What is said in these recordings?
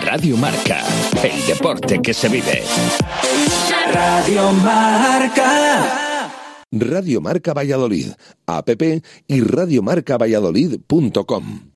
Radio Marca, el deporte que se vive. Radio Marca. Radio Marca Valladolid, app y radiomarcavalladolid.com.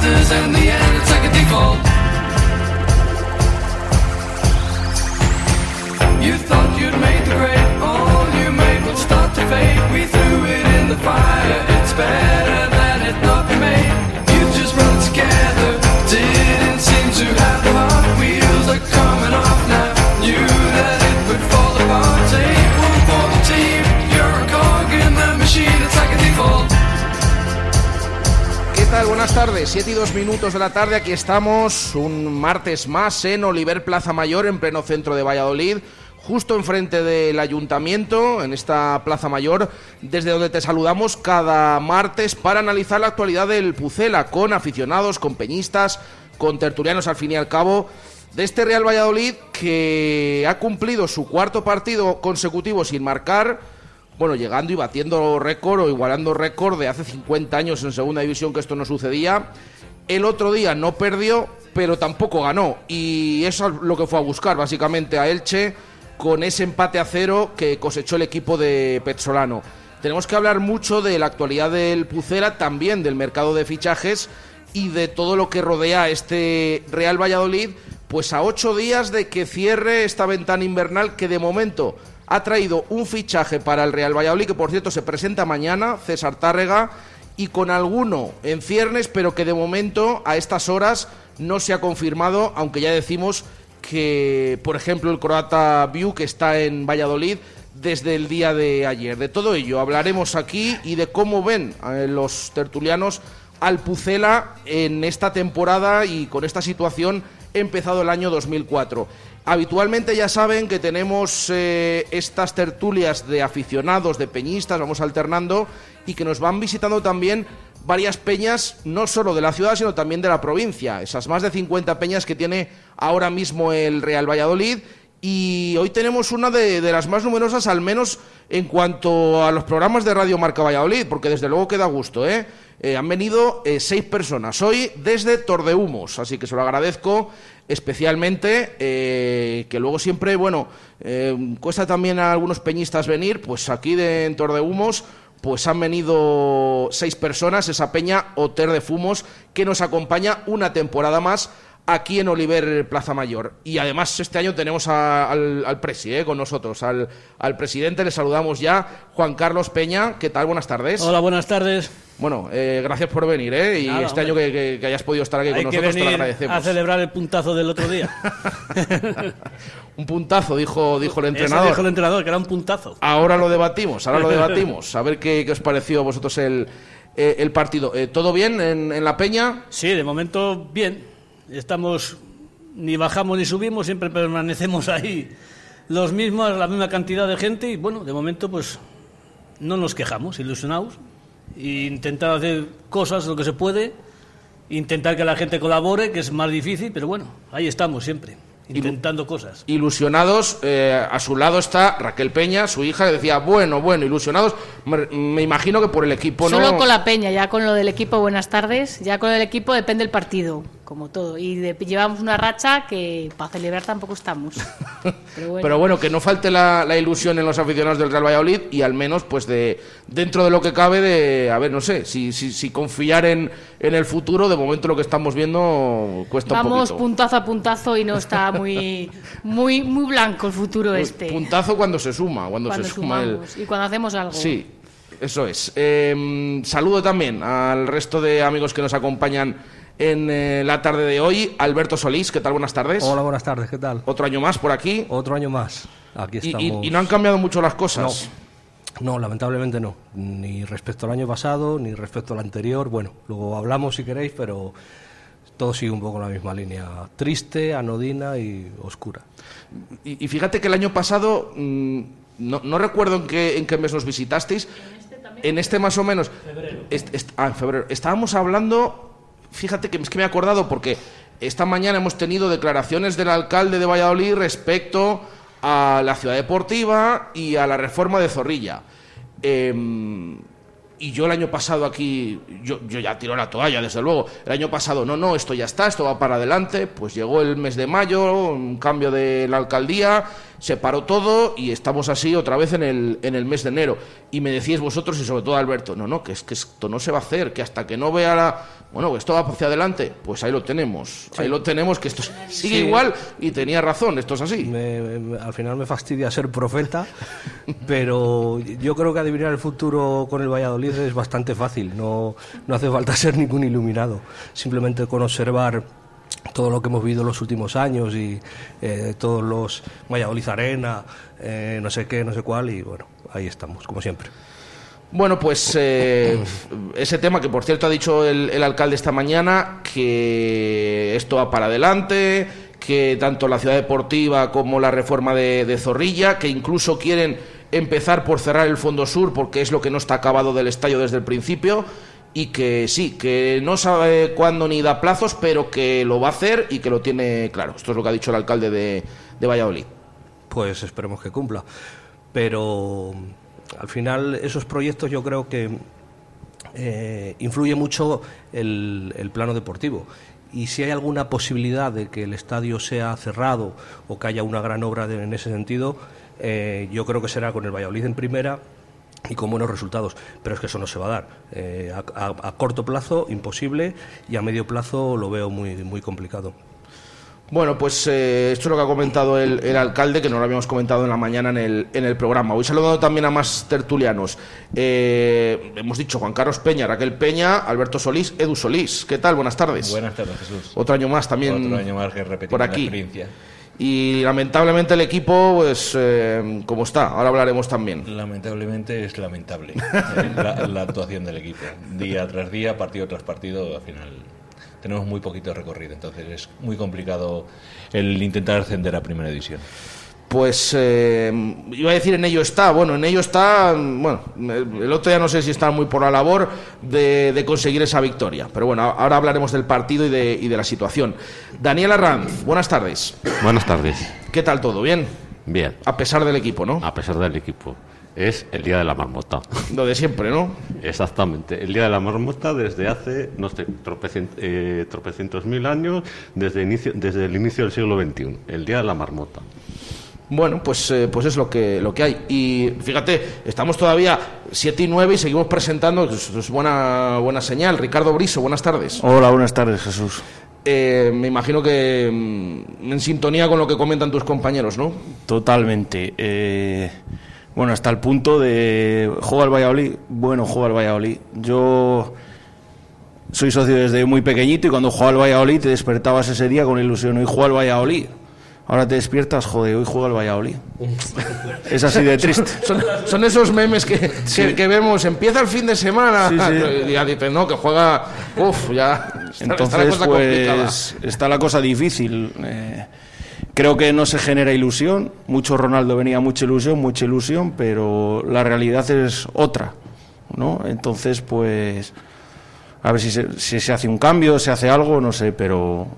Disasters in the end. It's like a default. You thought 7 y 2 minutos de la tarde, aquí estamos un martes más en Oliver Plaza Mayor, en pleno centro de Valladolid, justo enfrente del ayuntamiento, en esta Plaza Mayor, desde donde te saludamos cada martes para analizar la actualidad del Pucela, con aficionados, con peñistas, con tertulianos al fin y al cabo, de este Real Valladolid que ha cumplido su cuarto partido consecutivo sin marcar, bueno, llegando y batiendo récord o igualando récord de hace 50 años en segunda división que esto no sucedía. El otro día no perdió, pero tampoco ganó. Y eso es lo que fue a buscar, básicamente, a Elche con ese empate a cero que cosechó el equipo de Petzolano. Tenemos que hablar mucho de la actualidad del Pucera, también del mercado de fichajes y de todo lo que rodea este Real Valladolid, pues a ocho días de que cierre esta ventana invernal que de momento ha traído un fichaje para el Real Valladolid, que por cierto se presenta mañana, César Tárrega, y con alguno en ciernes, pero que de momento a estas horas no se ha confirmado, aunque ya decimos que, por ejemplo, el croata Biu, que está en Valladolid desde el día de ayer. De todo ello hablaremos aquí y de cómo ven eh, los tertulianos al Pucela en esta temporada y con esta situación empezado el año 2004. Habitualmente ya saben que tenemos eh, estas tertulias de aficionados, de peñistas, vamos alternando, y que nos van visitando también varias peñas, no solo de la ciudad, sino también de la provincia. Esas más de 50 peñas que tiene ahora mismo el Real Valladolid. Y hoy tenemos una de, de las más numerosas, al menos en cuanto a los programas de Radio Marca Valladolid, porque desde luego queda gusto, ¿eh? Eh, han venido eh, seis personas hoy desde Tordehumos, así que se lo agradezco especialmente, eh, que luego siempre, bueno, cuesta también a algunos peñistas venir, pues aquí de, en Tordehumos, pues han venido seis personas, esa peña Oter de Fumos, que nos acompaña una temporada más aquí en Oliver Plaza Mayor. Y además este año tenemos a- al, al presi eh, con nosotros, al, al presidente, le saludamos ya, Juan Carlos Peña, ¿qué tal? Buenas tardes. Hola, buenas tardes. Bueno, eh, gracias por venir, ¿eh? Y Nada, este hombre. año que, que- que hayas podido estar aquí Hay con que nosotros, te lo agradecemos. a celebrar el puntazo del otro día. Un puntazo, dijo, dijo el Eso entrenador. dijo el entrenador, que era un puntazo. Ahora lo debatimos, ahora lo debatimos. A ver qué, qué os pareció a vosotros el, eh, el partido. Eh, ¿Todo bien en, en la peña? Sí, de momento bien. Estamos, ni bajamos ni subimos, siempre permanecemos ahí los mismos, la misma cantidad de gente y bueno, de momento pues no nos quejamos, ilusionados. E intentar hacer cosas lo que se puede, intentar que la gente colabore, que es más difícil, pero bueno, ahí estamos siempre. intentando cosas. Ilusionados, eh, a su lado está Raquel Peña, su hija, que decía, bueno, bueno, ilusionados, me, me imagino que por el equipo no... Solo con la peña, ya con lo del equipo, buenas tardes. Ya con el equipo depende el partido, como todo. Y de- llevamos una racha que para celebrar tampoco estamos. Pero bueno. Pero bueno, que no falte la, la ilusión en los aficionados del Real Valladolid y al menos, pues, de dentro de lo que cabe, de, a ver, no sé, si, si, si confiar en, en el futuro, de momento lo que estamos viendo cuesta un Vamos poquito. puntazo a puntazo y no está muy muy muy blanco el futuro este. Puntazo cuando se suma, cuando, cuando se suma el... y cuando hacemos algo. Sí, eso es. Eh, saludo también al resto de amigos que nos acompañan en eh, la tarde de hoy. Alberto Solís, ¿qué tal? Buenas tardes. Hola, buenas tardes, ¿qué tal? Otro año más por aquí. Otro año más. Aquí estamos. y- y no han cambiado mucho las cosas. No, lamentablemente no. Ni respecto al año pasado, ni respecto al anterior. Bueno, luego hablamos si queréis, pero todo sigue un poco en la misma línea. Triste, anodina y oscura. Y, y fíjate que el año pasado, mm, no, no recuerdo en qué, en qué mes nos visitasteis. En este más o menos. Est- est- ah, en febrero. Estábamos hablando, fíjate que es que me he acordado porque esta mañana hemos tenido declaraciones del alcalde de Valladolid respecto a la ciudad deportiva y a la reforma de Zorrilla. Em, y yo el año pasado aquí, yo, yo ya tiro la toalla, desde luego. El año pasado, no, no, esto ya está, esto va para adelante. Pues llegó el mes de mayo, un cambio de la alcaldía, se paró todo y estamos así otra vez en el, en el mes de enero. Y me decíais vosotros y sobre todo Alberto, no, no, que es que esto no se va a hacer, que hasta que no vea la... Bueno, que esto va hacia adelante, pues ahí lo tenemos. Ahí lo tenemos, que esto sigue Sí. igual y tenía razón, esto es así. Me- me- al final me fastidia ser profeta, pero yo creo que adivinar el futuro con el Valladolid es bastante fácil. No, no hace falta ser ningún iluminado. Simplemente con observar todo lo que hemos vivido los últimos años y eh, todos los Valladolid Arena, eh, no sé qué, no sé cuál, y bueno, ahí estamos, como siempre. Bueno, pues eh, ese tema que por cierto ha dicho el, alcalde esta mañana, que esto va para adelante, que tanto la ciudad deportiva como la reforma de, de Zorrilla, que incluso quieren empezar por cerrar el Fondo Sur porque es lo que no está acabado del estadio desde el principio y que sí, que no sabe cuándo ni da plazos, pero que lo va a hacer y que lo tiene claro. Esto es lo que ha dicho el alcalde de, de Valladolid. pues esperemos que cumpla. Pero al final esos proyectos yo creo que eh, influye mucho el, el plano deportivo. Y si hay alguna posibilidad de que el estadio sea cerrado o que haya una gran obra de- en ese sentido, eh, yo creo que será con el Valladolid en primera y con buenos resultados. Pero es que eso no se va a dar. Eh, a, a- a corto plazo, imposible, y a medio plazo lo veo muy, muy complicado. Bueno, pues eh, esto es lo que ha comentado el, el alcalde, que no lo habíamos comentado en la mañana en el, en el programa. Voy saludando también a más tertulianos. Eh, hemos dicho Juan Carlos Peña, Raquel Peña, Alberto Solís, Edu Solís. ¿Qué tal? Buenas tardes. Buenas tardes, Jesús. Otro año más también Otro año más que repetir por la aquí. experiencia. Y lamentablemente el equipo, pues, eh, como está. Ahora hablaremos también. Lamentablemente es lamentable eh, la, la actuación del equipo. Día tras día, partido tras partido, al final tenemos muy poquito recorrido. Entonces es muy complicado el intentar ascender a primera división. Pues eh, iba a decir en ello está, bueno, en ello está, bueno, el otro día no sé si está muy por la labor de, de conseguir esa victoria, pero bueno, ahora hablaremos del partido y de, y de la situación. Daniel Arranz, buenas tardes. Buenas tardes. ¿Qué tal todo? ¿Bien? Bien, A pesar del equipo, ¿no? a pesar del equipo. Es el Día de la Marmota. Lo de siempre, ¿no? Exactamente. El Día de la Marmota desde hace, no sé, tropecien- eh, tropecientos mil años, desde, inicio, desde el inicio del siglo XXI. El Día de la Marmota. Bueno, pues, eh, pues es lo que, lo que hay. Y fíjate, estamos todavía 7 y 9 y seguimos presentando, es, es buena, buena señal. Ricardo Briso, buenas tardes. Hola, buenas tardes, Jesús. Eh, me imagino que mm, en sintonía con lo que comentan tus compañeros, ¿no? Totalmente. Eh, bueno, hasta el punto de juega el Valladolid. Bueno, juega el Valladolid. Yo soy socio desde muy pequeñito y cuando jugaba el Valladolid te despertabas ese día con ilusión. Hoy juega el Valladolid. Ahora te despiertas, joder, hoy juega el Valladolid. Es así de triste. Son, son esos memes que, que, que vemos, empieza el fin de semana. Sí, sí. Y ya dicen, no, que juega. Uf, ya. está- está la Entonces, cosa complicada. pues está la cosa difícil. Eh, creo que no se genera ilusión. Mucho Ronaldo venía mucha ilusión, mucha ilusión, pero la realidad es otra, ¿no? Entonces, pues a ver si se, si se hace un cambio, se hace algo, no sé, pero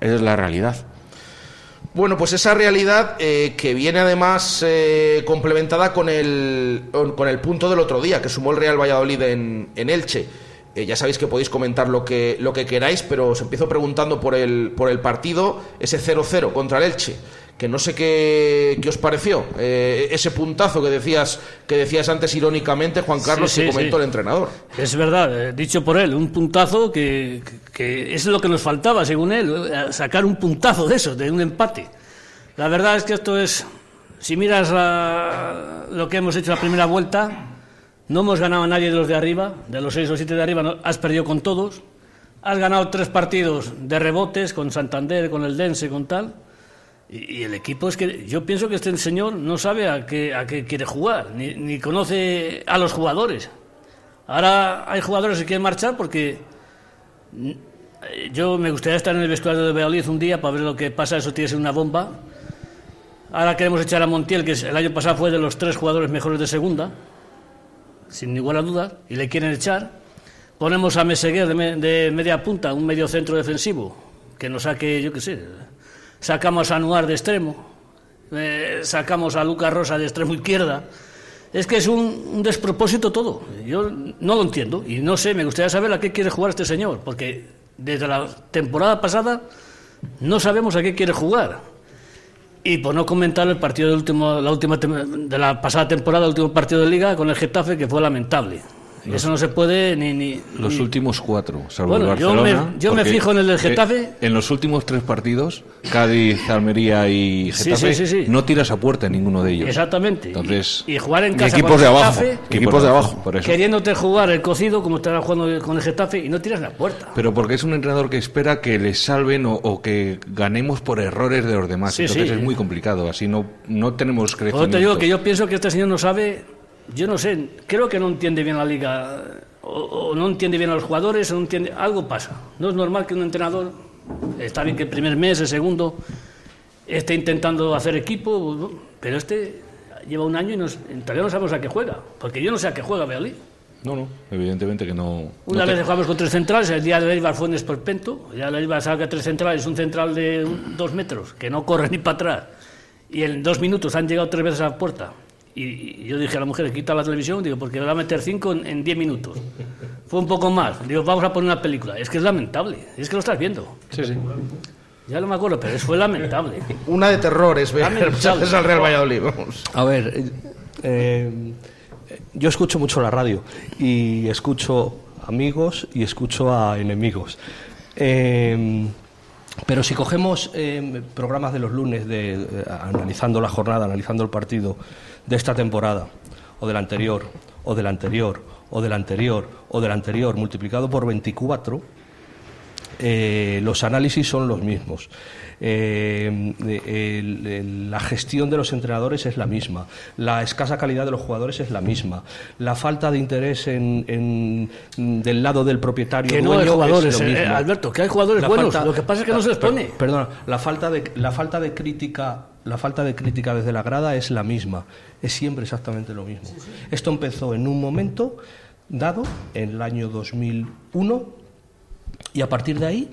esa es la realidad. Bueno, pues esa realidad eh, que viene además eh, complementada con el, con el punto del otro día que sumó el Real Valladolid en, en Elche. Eh, ya sabéis que podéis comentar lo que, lo que queráis, pero os empiezo preguntando por el, por el partido, ese 0-0 contra el Elche, que no sé qué, qué os pareció, eh, ese puntazo que decías, que decías antes irónicamente, Juan Carlos, Sí, que comentó sí. el entrenador. Es verdad, eh, dicho por él, un puntazo que, que- es lo que nos faltaba, según él, eh, sacar un puntazo de eso, de un empate. La verdad es que esto es, si miras la- lo que hemos hecho la primera vuelta, no hemos ganado a nadie de los de arriba, de los seis o siete de arriba, no- has perdido con todos, has ganado tres partidos de rebotes con Santander, con el Dense, con tal. Y, el equipo es que yo pienso que este señor no sabe a qué, a qué quiere jugar, ni, ni conoce a los jugadores. Ahora hay jugadores que quieren marchar porque mm, yo me gustaría estar en el vestuario de Valladolid un día para ver lo que pasa, eso tiene que ser una bomba. Ahora queremos echar a Montiel, que el año pasado fue de los tres jugadores mejores de segunda, sin ninguna duda, y le quieren echar. Ponemos a Meseguer de, me- de media punta, un medio centro defensivo, que nos saque, yo qué sé, sacamos a Anuar de extremo, eh, sacamos a Lucas Rosa de extremo izquierda. Es que es un, despropósito todo. Yo no lo entiendo y no sé, me gustaría saber a qué quiere jugar este señor, porque desde la temporada pasada no sabemos a qué quiere jugar. Y por no comentar el partido del último, la última de la pasada temporada, el último partido de liga con el Getafe, que fue lamentable. Eso no se puede ni... ni Los ni- últimos cuatro, salvo Bueno, el yo me- Barcelona. yo me fijo en el del Getafe. eh, en los últimos tres partidos, Cádiz, Almería y Getafe, sí, sí, sí. no tiras a puerta en ninguno de ellos. Exactamente. Entonces, Y jugar en Y casa equipos con de abajo, Getafe, equipos de abajo, por eso. queriéndote jugar el cocido como estaba jugando con el Getafe y no tiras la puerta. Pero porque es un entrenador que espera que les salven o, o que ganemos por errores de los demás. Sí, Entonces sí. es muy complicado. Así no, no tenemos Por crecimiento. eso te digo que yo pienso que este señor no sabe, yo no sé, creo que no entiende bien la liga, o, o no entiende bien a los jugadores, o no entiende, algo pasa. No es normal que un entrenador, está bien que el primer mes, el segundo, esté intentando hacer equipo, pero este lleva un año y nos, todavía no sabemos a qué juega, porque yo no sé a qué juega Bealí. No, no, evidentemente que no. Una no te- vez jugamos con tres centrales, el día de Eibar fue un esperpento. Ya la Eibar saca tres centrales, un central de un- dos metros, que no corre ni para atrás. Y en dos minutos han llegado tres veces a la puerta. Y, y yo dije a la mujer, quita la televisión, digo, porque me va a meter cinco en, en diez minutos. Fue un poco más. Digo, vamos a poner una película. Es que es lamentable, es que lo estás viendo. Sí, sí. Ya no me acuerdo, pero es- fue lamentable. Una de terrores, veces al Real Valladolid. vamos. A ver, eh, eh, yo escucho mucho la radio y escucho amigos y escucho a enemigos. Eh, pero si cogemos eh, programas de los lunes, de, eh, analizando la jornada, analizando el partido de esta temporada, o del anterior, o del anterior, o del anterior, o del anterior, multiplicado por 24, eh, los análisis son los mismos. Eh, el- el- la gestión de los entrenadores es la misma. La escasa calidad de los jugadores es la misma. La falta de interés en, en- del lado del propietario Que no hay jugadores, es lo eh, mismo. Alberto, que hay jugadores La buenos. Lo que pasa es que no se les pone. Perdona, la falta de la falta de crítica la falta de crítica desde la grada es la misma. Es siempre exactamente lo mismo. Esto empezó en un momento dado, en el año 2001, y a partir de ahí,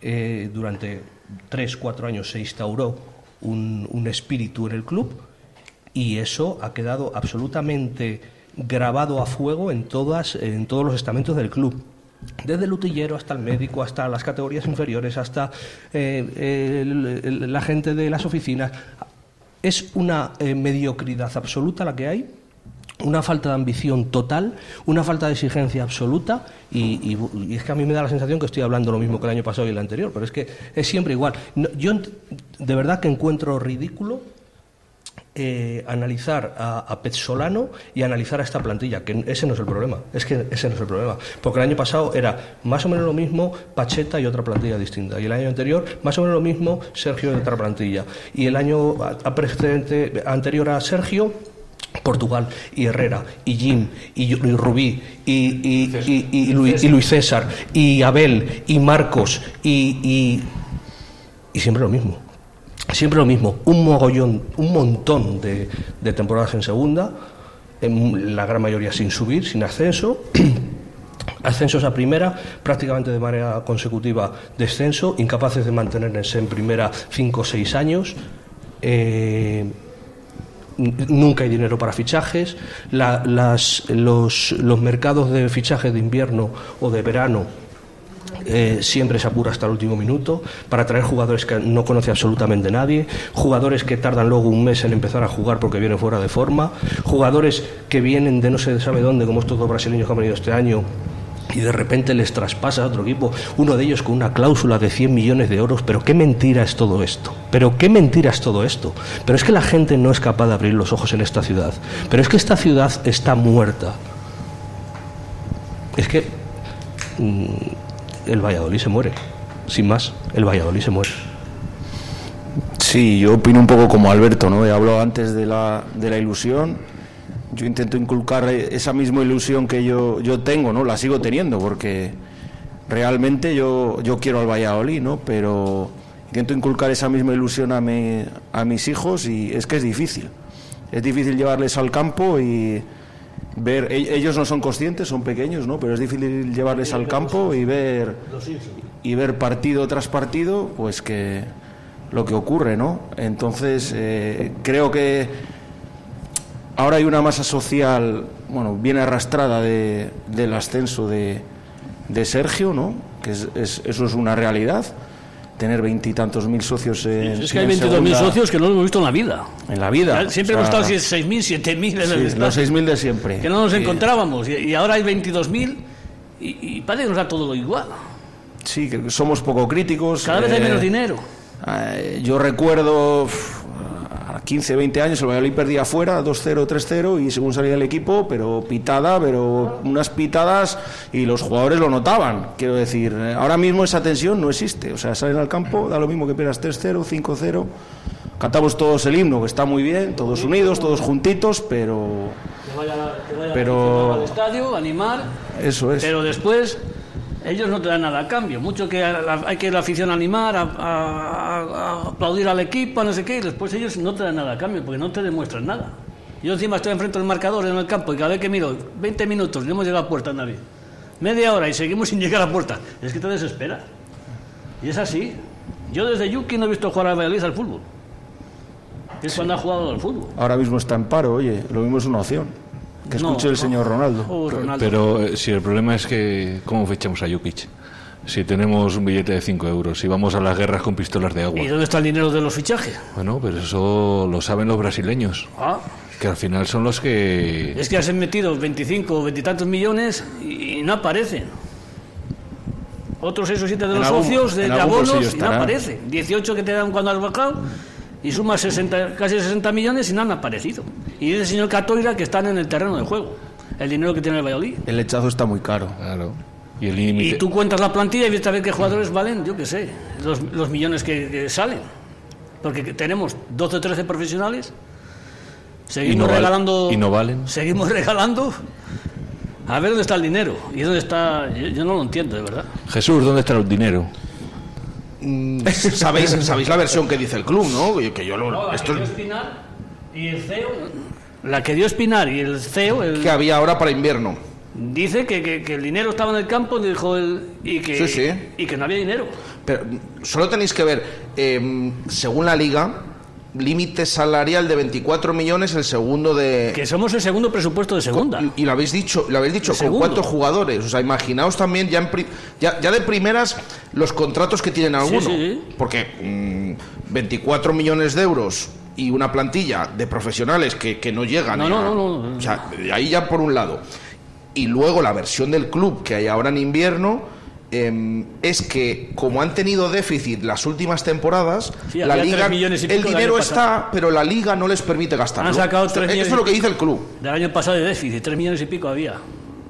eh, durante tres, cuatro años se instauró un, un espíritu en el club y eso ha quedado absolutamente grabado a fuego en, todas, en todos los estamentos del club. Desde el utillero hasta el médico, hasta las categorías inferiores, hasta eh, la gente de las oficinas. Es una eh, mediocridad absoluta la que hay una falta de ambición total, una falta de exigencia absoluta y, es que a mí me da la sensación que estoy hablando lo mismo que el año pasado y el anterior, pero es que es siempre igual. Yo de verdad que encuentro ridículo eh, analizar a, a Pezzolano y analizar a esta plantilla, que ese no es el problema, es que ese no es el problema, porque el año pasado era más o menos lo mismo Pacheta y otra plantilla distinta, y el año anterior más o menos lo mismo Sergio y otra plantilla, y el año a- a precedente, anterior a Sergio Portugal y Herrera y Jim y, y Rubí y, y- y- y Luis, y Luis César y Abel y Marcos y, y siempre lo mismo. Siempre lo mismo. Un mogollón, un montón de, temporadas en segunda, la gran mayoría sin subir, sin ascenso. ascensos a primera, prácticamente de manera consecutiva descenso, incapaces de mantenerse en primera cinco o seis años. Eh, nunca hay dinero para fichajes, la- las- los, los mercados de fichajes de invierno o de verano eh, siempre se apura hasta el último minuto para traer jugadores que no conoce absolutamente nadie, jugadores que tardan luego un mes en empezar a jugar porque vienen fuera de forma, jugadores que vienen de no se sabe dónde, como estos dos brasileños que han venido este año. Y de repente les traspasa a otro equipo, uno de ellos con una cláusula de 100 millones de euros. Pero qué mentira es todo esto. Pero qué mentira es todo esto. Pero es que la gente no es capaz de abrir los ojos en esta ciudad. Pero es que esta ciudad está muerta. Es que mm, el Valladolid se muere. Sin más, el Valladolid se muere. Sí, yo opino un poco como Alberto, ¿no? He hablado antes de la, de la ilusión. Yo intento inculcar esa misma ilusión que yo, yo tengo, ¿no? La sigo teniendo porque realmente yo, yo quiero al Valladolid, ¿no? Pero intento inculcar esa misma ilusión a, mi- a mis hijos y es que es difícil. Es difícil llevarles al campo y ver, e- ellos no son conscientes, son pequeños, ¿no? Pero es difícil llevarles al campo y ver y ver partido tras partido, pues que lo que ocurre, ¿no? Entonces eh, creo que ahora hay una masa social, bueno, bien arrastrada de, del ascenso de, de Sergio, ¿no? Que es- es- eso es una realidad. Tener veintitantos mil socios en Es que hay en 22.000 segunda- socios que no lo hemos visto en la vida. en la vida. Siempre O hemos estado 6.000, 7.000 en el sí, estadio. los 6.000 de siempre. Que no nos encontrábamos. Y, y ahora hay 22.000 y, y parece que nos da todo lo igual. Sí, que somos poco críticos. Cada vez hay eh, menos dinero. Eh, yo recuerdo 15, 20 años el Valladolid perdía fuera 2-0, 3-0 y según salía el equipo, pero pitada, pero unas pitadas y los jugadores lo notaban. Quiero decir, eh, ahora mismo esa tensión no existe. O sea, salen al campo, da lo mismo que pierdas 3-0, 5-0. Cantamos todos el himno, que está muy bien, todos unidos, todos juntitos, pero Que vaya, que vaya Pero- al estadio, animar. eso es. Pero después ellos no te dan nada a cambio. Mucho que la- hay que la afición animar, a, a- a aplaudir al equipo, no sé qué, y después ellos no te dan nada a cambio porque no te demuestran nada. Yo encima estoy enfrente del marcador en el campo y cada vez que miro, 20 minutos, no hemos llegado a puerta nadie. Media hora y seguimos sin llegar a puerta. Es que te desespera. Y es así. Yo desde Yuki no he visto jugar a Valladolid al fútbol. Es cuando ha jugado al fútbol. Ahora mismo está en paro, oye, lo mismo es una opción. Que No, escuche el no. señor Ronaldo. Oh, Ronaldo. Pero eh, si el problema es que, ¿cómo fichamos a Jukic? Si tenemos un billete de 5 euros, si vamos a las guerras con pistolas de agua. ¿Y dónde está el dinero de los fichajes? Bueno, pero eso lo saben los brasileños, Ah, que al final son los que... es que has metido 25 o 20 y tantos millones y no aparecen. Otros 6 o 7 de En los algún- socios de, de abonos y no aparecen. 18 que te dan cuando has bajado y sumas 60, casi 60 millones y no han aparecido. Y dice el señor Catoira que están en el terreno de juego. El dinero que tiene el Valladolid. El lechazo está muy caro. Claro. Y el Y tú cuentas la plantilla y ves a ver qué jugadores valen, yo qué sé, los, los millones que, que salen. Porque que tenemos 12 o 13 profesionales, seguimos Y no val- regalando. y no valen. Seguimos regalando. A ver dónde está el dinero. Y dónde está. Yo, yo no lo entiendo, de verdad. Jesús, ¿dónde está el dinero? Mm, ¿Sabéis, sabéis la versión que dice el club, ¿no? Que- Que yo lo, esto es Espinar y el CEO. La que dio Espinar y el CEO. El, que había ahora para invierno. Dice que, que- que el dinero estaba en el campo dijo el, y, que, Sí, sí. y que no había dinero. Pero solo tenéis que ver, eh, según la liga, límite salarial de 24 millones, el segundo de... Que somos el segundo presupuesto de segunda. Y, y lo habéis dicho, lo habéis dicho El con segundo. cuántos jugadores. O sea, imaginaos también ya, en pri- ya, ya de primeras los contratos que tienen algunos. sí, sí. Porque mm, 24 millones de euros y una plantilla de profesionales que, que no llegan. No, a- no, no, no. O sea, ahí ya por un lado. Y luego la versión del club que hay ahora en invierno. Em, es que como han tenido déficit las últimas temporadas, Sí, la liga, el dinero está, pero la liga no les permite gastarlo. Han sacado Esto, millones esto es lo que dice el club. Del año pasado de déficit, 3 millones y pico había.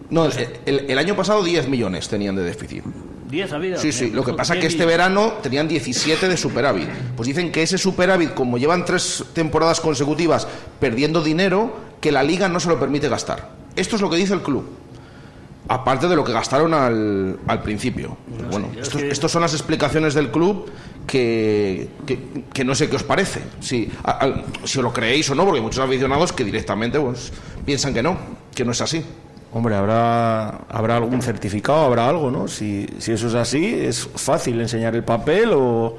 No, el, el año pasado 10 millones tenían de déficit. 10 había. Sí, sí. Lo que pasa es que 10 este verano tenían 17 de superávit. Pues dicen que ese superávit, como llevan tres temporadas consecutivas perdiendo dinero, que la liga no se lo permite gastar. Esto es lo que dice el club. Aparte de lo que gastaron al, al principio. Pero bueno, es estos, que- estos son las explicaciones del club que, que, que no sé qué os parece. Si, a- si os lo creéis o no, porque hay muchos aficionados que directamente pues, piensan que no, que no es así. Hombre, habrá, habrá algún certificado, habrá algo, ¿no? Si, si eso es así, es fácil enseñar el papel o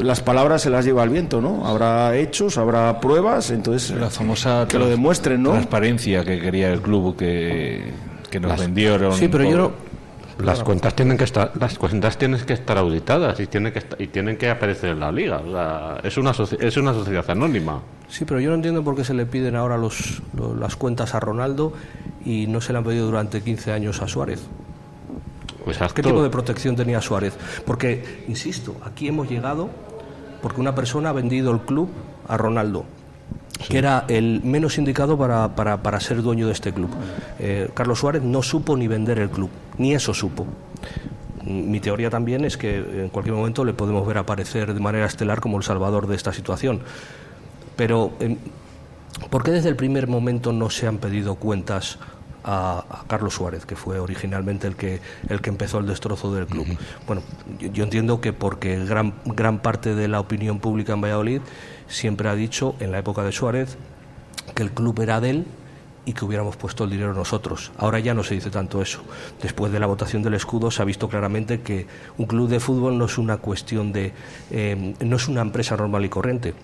las palabras se las lleva el viento, ¿no? Habrá hechos, habrá pruebas, entonces La famosa que lo demuestren, ¿no? transparencia que quería el club que, que nos vendieron. Sí, pero por- yo no- Las cuentas tienen que estar, las cuentas tienen que estar auditadas y tienen que esta- y tienen que aparecer en la liga. O sea, es una es una sociedad anónima. Sí, pero yo no entiendo por qué se le piden ahora los, lo- las cuentas a Ronaldo y no se le han pedido durante 15 años a Suárez. Exacto. ¿Qué tipo de protección tenía Suárez? Porque, insisto, aquí hemos llegado porque una persona ha vendido el club a Ronaldo, que era el menos indicado para, para- para ser dueño de este club. Eh, Carlos Suárez no supo ni vender el club, ni eso supo. Mm, Mi teoría también es que en cualquier momento le podemos ver aparecer de manera estelar como el salvador de esta situación. Pero, em, ¿por qué desde el primer momento no se han pedido cuentas a, a Carlos Suárez, que fue originalmente el que, el que empezó el destrozo del club? Bueno, yo, yo entiendo que porque gran, gran parte de la opinión pública en Valladolid siempre ha dicho, en la época de Suárez, que el club era de él y que hubiéramos puesto el dinero nosotros. Ahora ya no se dice tanto eso. Después de la votación del escudo se ha visto claramente que un club de fútbol no es una cuestión de... eh, no es una empresa normal y corriente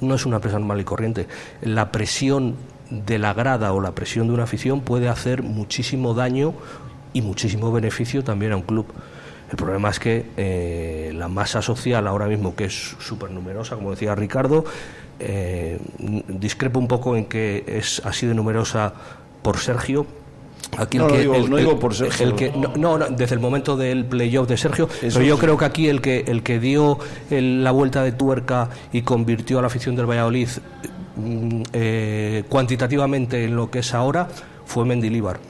no es una empresa normal y corriente. La presión de la grada o la presión de una afición puede hacer muchísimo daño y muchísimo beneficio también a un club. El problema es que eh, la masa social ahora mismo, que es súper numerosa, como decía Ricardo, eh, discrepo un poco en que es así de numerosa por Sergio. Aquí el No, no que, digo- el- no digo por Sergio. el que- no, no, no, desde el momento del playoff de Sergio, Eso pero yo sí. creo que aquí el que el que dio el- la vuelta de tuerca y convirtió a la afición del Valladolid mm, eh, cuantitativamente en lo que es ahora fue Mendilíbar.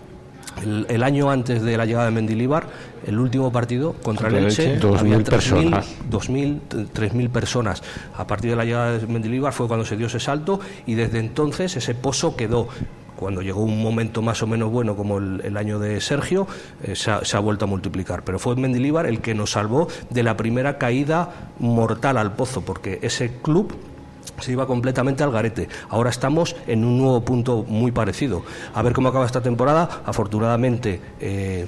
El, el año antes de la llegada de Mendilíbar, el último partido contra el Elche, Elche, 2000 había 3.000 personas. 2.000, 3.000 personas. A partir de la llegada de Mendilíbar fue cuando se dio ese salto y desde entonces ese pozo quedó. Cuando llegó un momento más o menos bueno como el, año de Sergio, eh, se, ha, vuelto a multiplicar. Pero fue Mendilíbar el que nos salvó de la primera caída mortal al pozo, porque ese club se iba completamente al garete. Ahora estamos en un nuevo punto muy parecido. A ver cómo acaba esta temporada. Afortunadamente, eh,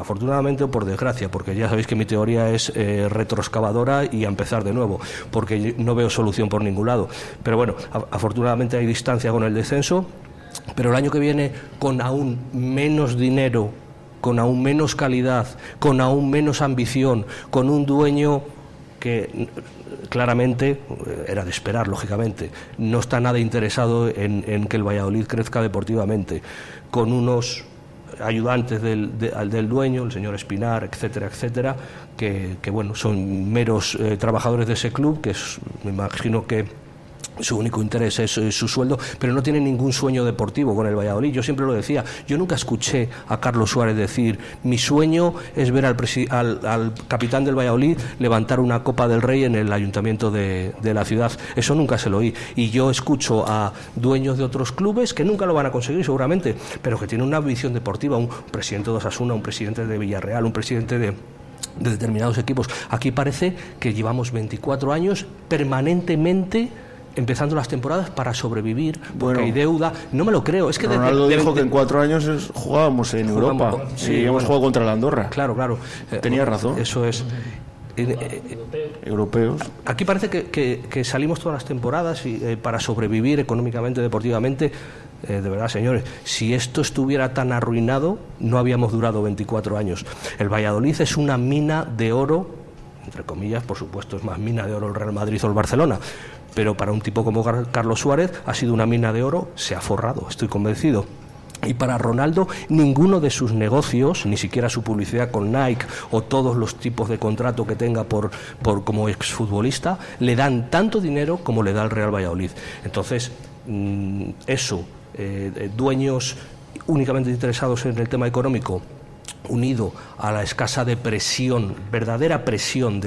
afortunadamente o por desgracia, porque ya sabéis que mi teoría es eh, retroexcavadora y a empezar de nuevo, porque no veo solución por ningún lado. Pero bueno, afortunadamente hay distancia con el descenso, pero el año que viene con aún menos dinero, con aún menos calidad, con aún menos ambición, con un dueño que mm, claramente eh, era de esperar, lógicamente, no está nada interesado en, en que el Valladolid crezca deportivamente, con unos ayudantes del, del dueño, el señor Espinar, etcétera, etcétera, que, que, bueno, son meros eh, trabajadores de ese club, que es, me imagino que su único interés es eh, su sueldo, pero no tiene ningún sueño deportivo con el Valladolid. Yo siempre lo decía, yo nunca escuché a Carlos Suárez decir, mi sueño es ver al, al, al capitán del Valladolid levantar una Copa del Rey en el ayuntamiento de, la ciudad. Eso nunca se lo oí. Y yo escucho a dueños de otros clubes que nunca lo van a conseguir seguramente, pero que tienen una visión deportiva, un presidente de Osasuna, un presidente de Villarreal, un presidente de de determinados equipos. Aquí parece que llevamos 24 años permanentemente empezando las temporadas para sobrevivir, porque Bueno. hay deuda. No me lo creo. Es que Ronaldo de- dijo de- que en cuatro años es- jugábamos en Jugamos- Europa. sí, hemos bueno. jugado contra la Andorra. Claro, claro. Eh, Tenía razón. Eso es. Eh, eh, Europeos. Aquí parece que, que- que salimos todas las temporadas y, eh, para sobrevivir económicamente, deportivamente. Eh, de verdad, señores, si esto estuviera tan arruinado, no habíamos durado 24 años. El Valladolid es una mina de oro, entre comillas, por supuesto, es más mina de oro el Real Madrid o el Barcelona. Pero para un tipo como Carlos Suárez ha sido una mina de oro, se ha forrado, estoy convencido. Y para Ronaldo, ninguno de sus negocios, ni siquiera su publicidad con Nike o todos los tipos de contrato que tenga por, por como exfutbolista, le dan tanto dinero como le da el Real Valladolid. Entonces, mm, eso, eh, eh, dueños únicamente interesados en el tema económico, unido a la escasa de presión, verdadera presión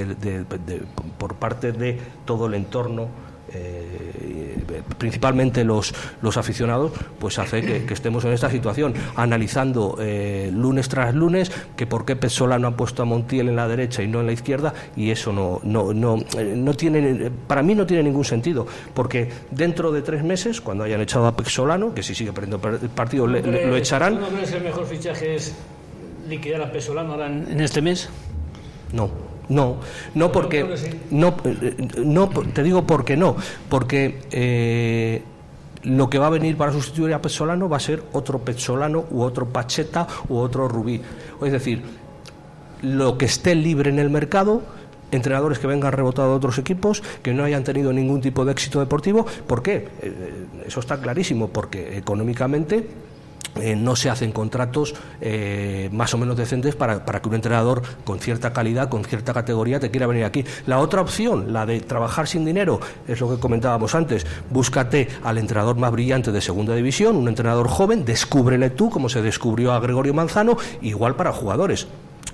por parte de todo el entorno, eh, eh, principalmente los, los aficionados, pues hace que, que estemos en esta situación, analizando eh, lunes tras lunes que por qué Pesolano ha puesto a Montiel en la derecha y no en la izquierda, y eso no, no, no, eh, no tiene, para mí no tiene ningún sentido, porque dentro de tres meses, cuando hayan echado a Pesolano, que si sigue perdiendo partido le- le- lo echarán, ¿No crees que el mejor fichaje es liquidar a Pesolano ahora en, en este mes? No, no, no porque no, eh, no te digo porque no, porque eh, lo que va a venir para sustituir a Pesolano va a ser otro Pesolano u otro Pacheta u otro Rubí, es decir, lo que esté libre en el mercado entrenadores que vengan rebotados de otros equipos, que no hayan tenido ningún tipo de éxito deportivo. ¿Por qué? Eh, eso está clarísimo, porque económicamente eh, no se hacen contratos eh, más o menos decentes para, para que un entrenador con cierta calidad, con cierta categoría, te quiera venir aquí. La otra opción, la de trabajar sin dinero, es lo que comentábamos antes. Búscate al entrenador más brillante de segunda división, un entrenador joven, descúbrele tú, como se descubrió a Gregorio Manzano, igual para jugadores.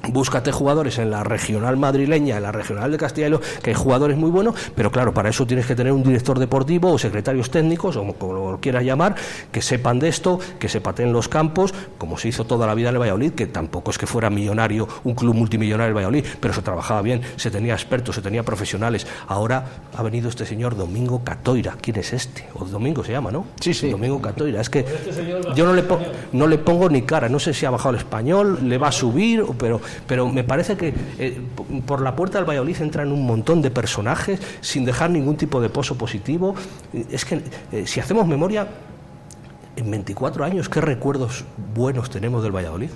Búscate jugadores en la regional madrileña, en la regional de Castilla y León, que hay jugadores muy buenos, pero claro, para eso tienes que tener un director deportivo o secretarios técnicos, o como lo quieras llamar, que sepan de esto, que se pateen los campos, como se hizo toda la vida en el Valladolid, que tampoco es que fuera millonario, un club multimillonario el Valladolid, pero se trabajaba bien, se tenía expertos, se tenía profesionales. Ahora ha venido este señor Domingo Catoira. ¿Quién es este? O Domingo se llama, ¿no? Sí, sí. Domingo Catoira. Es que yo no le, no le pongo ni cara, no sé si ha bajado el español, le va a subir, o- pero, pero me parece que eh, por la puerta del Valladolid entran un montón de personajes sin dejar ningún tipo de pozo positivo. Es que eh, si hacemos memoria, en 24 años, ¿qué recuerdos buenos tenemos del Valladolid?